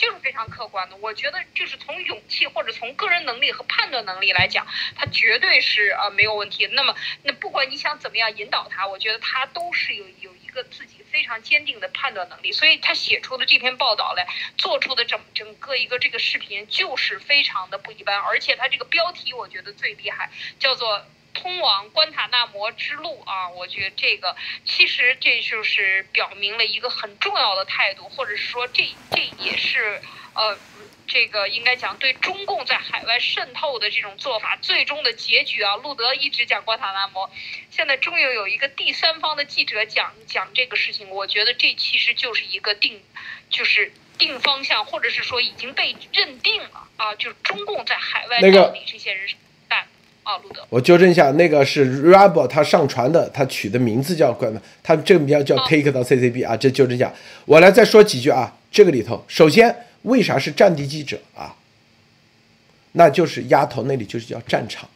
就是非常客观的，我觉得就是从勇气或者从个人能力和判断能力来讲，他绝对是呃没有问题。那么，那不管你想怎么样引导他，我觉得他都是有有一个自己非常坚定的判断能力。所以他写出的这篇报道来，做出的整整个一个这个视频就是非常的不一般。而且他这个标题我觉得最厉害，叫做。通往关塔那摩之路啊，我觉得这个其实这就是表明了一个很重要的态度，或者是说这这也是呃这个应该讲对中共在海外渗透的这种做法最终的结局啊。路德一直讲关塔那摩，现在终于有一个第三方的记者讲讲这个事情，我觉得这其实就是一个定就是定方向，或者是说已经被认定了啊，就是中共在海外到底这些人。我纠正一下，那个是 Rebel 他上传的，他取的名字叫关他这个名叫叫 Take 到 CCB 啊，这纠正一下。我来再说几句啊，这个里头，首先为啥是战地记者啊？那就是丫头那里就是叫战场，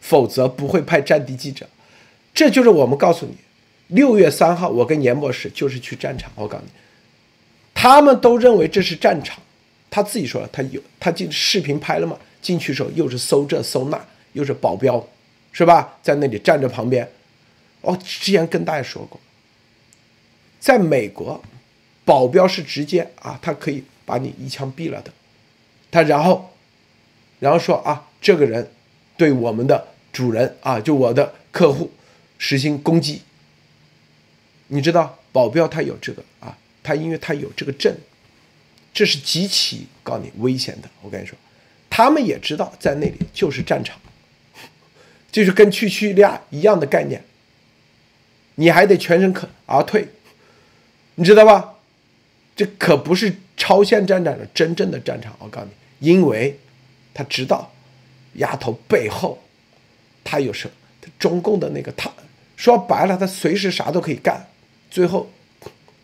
否则不会派战地记者。这就是我们告诉你，六月三号我跟严博士就是去战场，我告诉你，他们都认为这是战场，他自己说了，他有他进视频拍了嘛，进去时候又是搜这搜那。又是保镖，是吧？在那里站着旁边。哦，之前跟大家说过，在美国，保镖是直接啊，他可以把你一枪毙了的。他然后，然后说啊，这个人对我们的主人啊，就我的客户实行攻击。你知道，保镖他有这个啊，他因为他有这个证，这是极其告你危险的。我跟你说，他们也知道在那里就是战场。就是跟去叙利亚一样的概念，你还得全身可而退，你知道吧？这可不是超限战场的真正的战场。我告诉你，因为他知道丫头背后他有什么，中共的那个他说白了，他随时啥都可以干，最后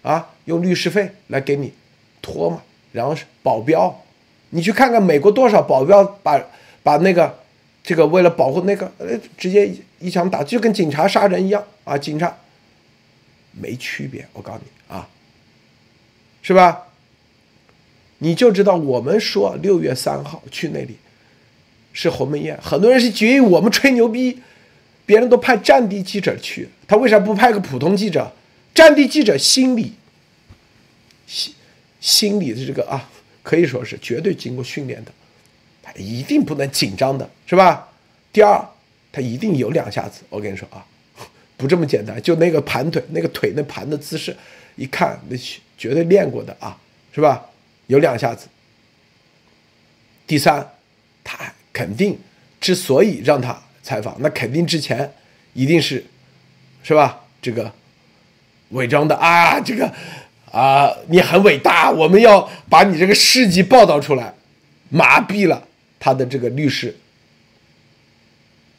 啊用律师费来给你拖嘛，然后是保镖，你去看看美国多少保镖把把那个。这个为了保护那个，呃，直接一枪打，就跟警察杀人一样啊！警察没区别，我告诉你啊，是吧？你就知道我们说六月三号去那里是鸿门宴，很多人是觉得我们吹牛逼，别人都派战地记者去，他为啥不派个普通记者？战地记者心理心心理的这个啊，可以说是绝对经过训练的。一定不能紧张的是吧？第二，他一定有两下子。我跟你说啊，[laughs] 不这么简单。就那个盘腿，那个腿那盘的姿势，一看那绝对练过的啊，是吧？有两下子。第三，他肯定之所以让他采访，那肯定之前一定是，是吧？这个伪装的啊，这个啊，你很伟大，我们要把你这个事迹报道出来，麻痹了。他的这个律师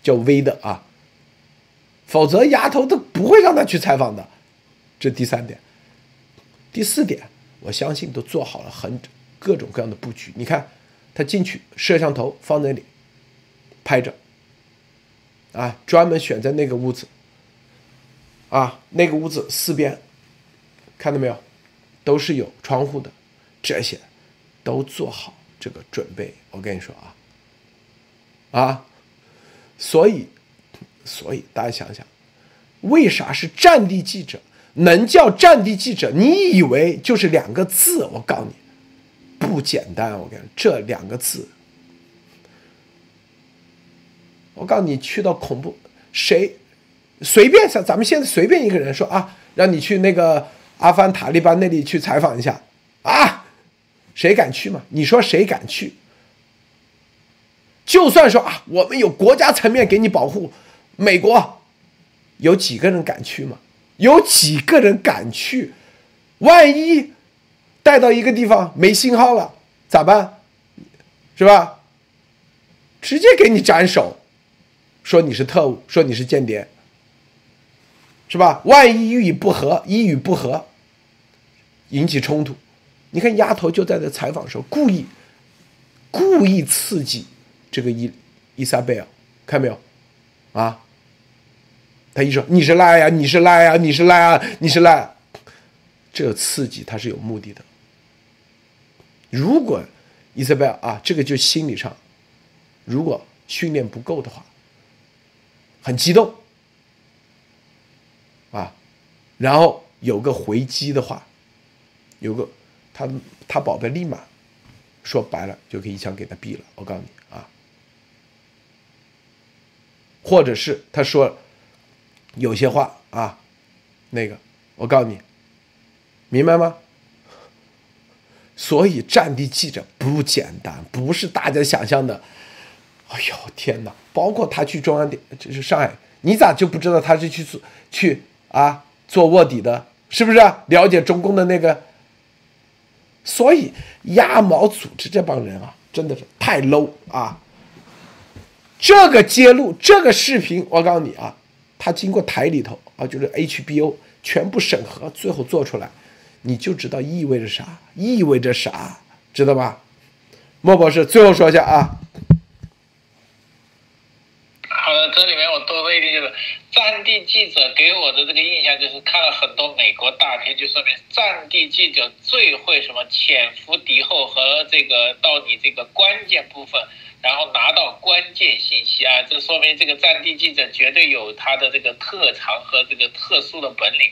叫威的啊，否则丫头都不会让他去采访的。这第三点，第四点，我相信都做好了很各种各样的布局。你看，他进去摄像头放那里拍着，啊，专门选在那个屋子，啊，那个屋子四边看到没有，都是有窗户的，这些都做好。这个准备，我跟你说啊，啊，所以，所以大家想想，为啥是战地记者能叫战地记者？你以为就是两个字？我告诉你，不简单。我跟你这两个字，我告诉你，去到恐怖，谁随便想，咱们现在随便一个人说啊，让你去那个阿富汗塔利班那里去采访一下啊。谁敢去吗？你说谁敢去？就算说啊，我们有国家层面给你保护，美国有几个人敢去吗？有几个人敢去？万一带到一个地方没信号了咋办？是吧？直接给你斩首，说你是特务，说你是间谍，是吧？万一予以不和，一语不合，引起冲突，你看丫头就在这采访的时候故意故意刺激这个伊伊莎贝尔，看没有？啊？他一说你是赖呀，你是赖呀，你是赖啊，你是赖，这刺激他是有目的的。如果伊莎贝尔啊，这个就心理上，如果训练不够的话，很激动啊，然后有个回击的话，有个他他宝贝立马说白了就可以一枪给他毙了。我告诉你啊，或者是他说。有些话啊，那个，我告诉你，明白吗？所以战地记者不简单，不是大家想象的。哎呦天哪！包括他去中央电，就是上海，你咋就不知道他是去做去啊做卧底的？是不是了解中共的那个？所以鸭毛组织这帮人啊，真的是太 low 啊！这个揭露这个视频，我告诉你啊。他经过台里头啊，就是 HBO 全部审核，最后做出来，你就知道意味着啥，意味着啥，知道吧？莫博士，最后说一下啊。这里面我多说一点，就是战地记者给我的这个印象，就是看了很多美国大片，就说明战地记者最会什么潜伏敌后和这个到你这个关键部分。然后拿到关键信息啊，这说明这个战地记者绝对有他的这个特长和这个特殊的本领。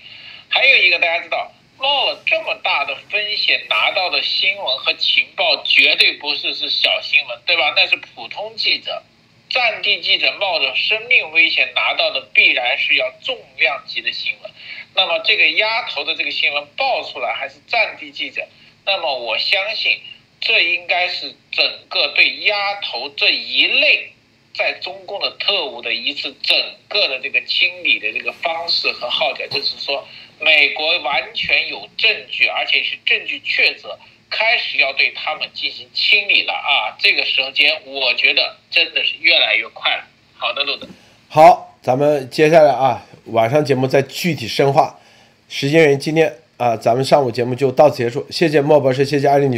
还有一个大家知道，冒了这么大的风险拿到的新闻和情报，绝对不是是小新闻，对吧？那是普通记者，战地记者冒着生命危险拿到的，必然是要重量级的新闻。那么这个丫头的这个新闻爆出来，还是战地记者？那么我相信。这应该是整个对丫头这一类在中共的特务的一次整个的这个清理的这个方式和号角，就是说，美国完全有证据，而且是证据确凿，开始要对他们进行清理了啊！这个时间，我觉得真的是越来越快了。好的，路子。好，咱们接下来啊，晚上节目再具体深化。时间原因，今天啊，咱们上午节目就到此结束。谢谢莫博士，谢谢艾丽女。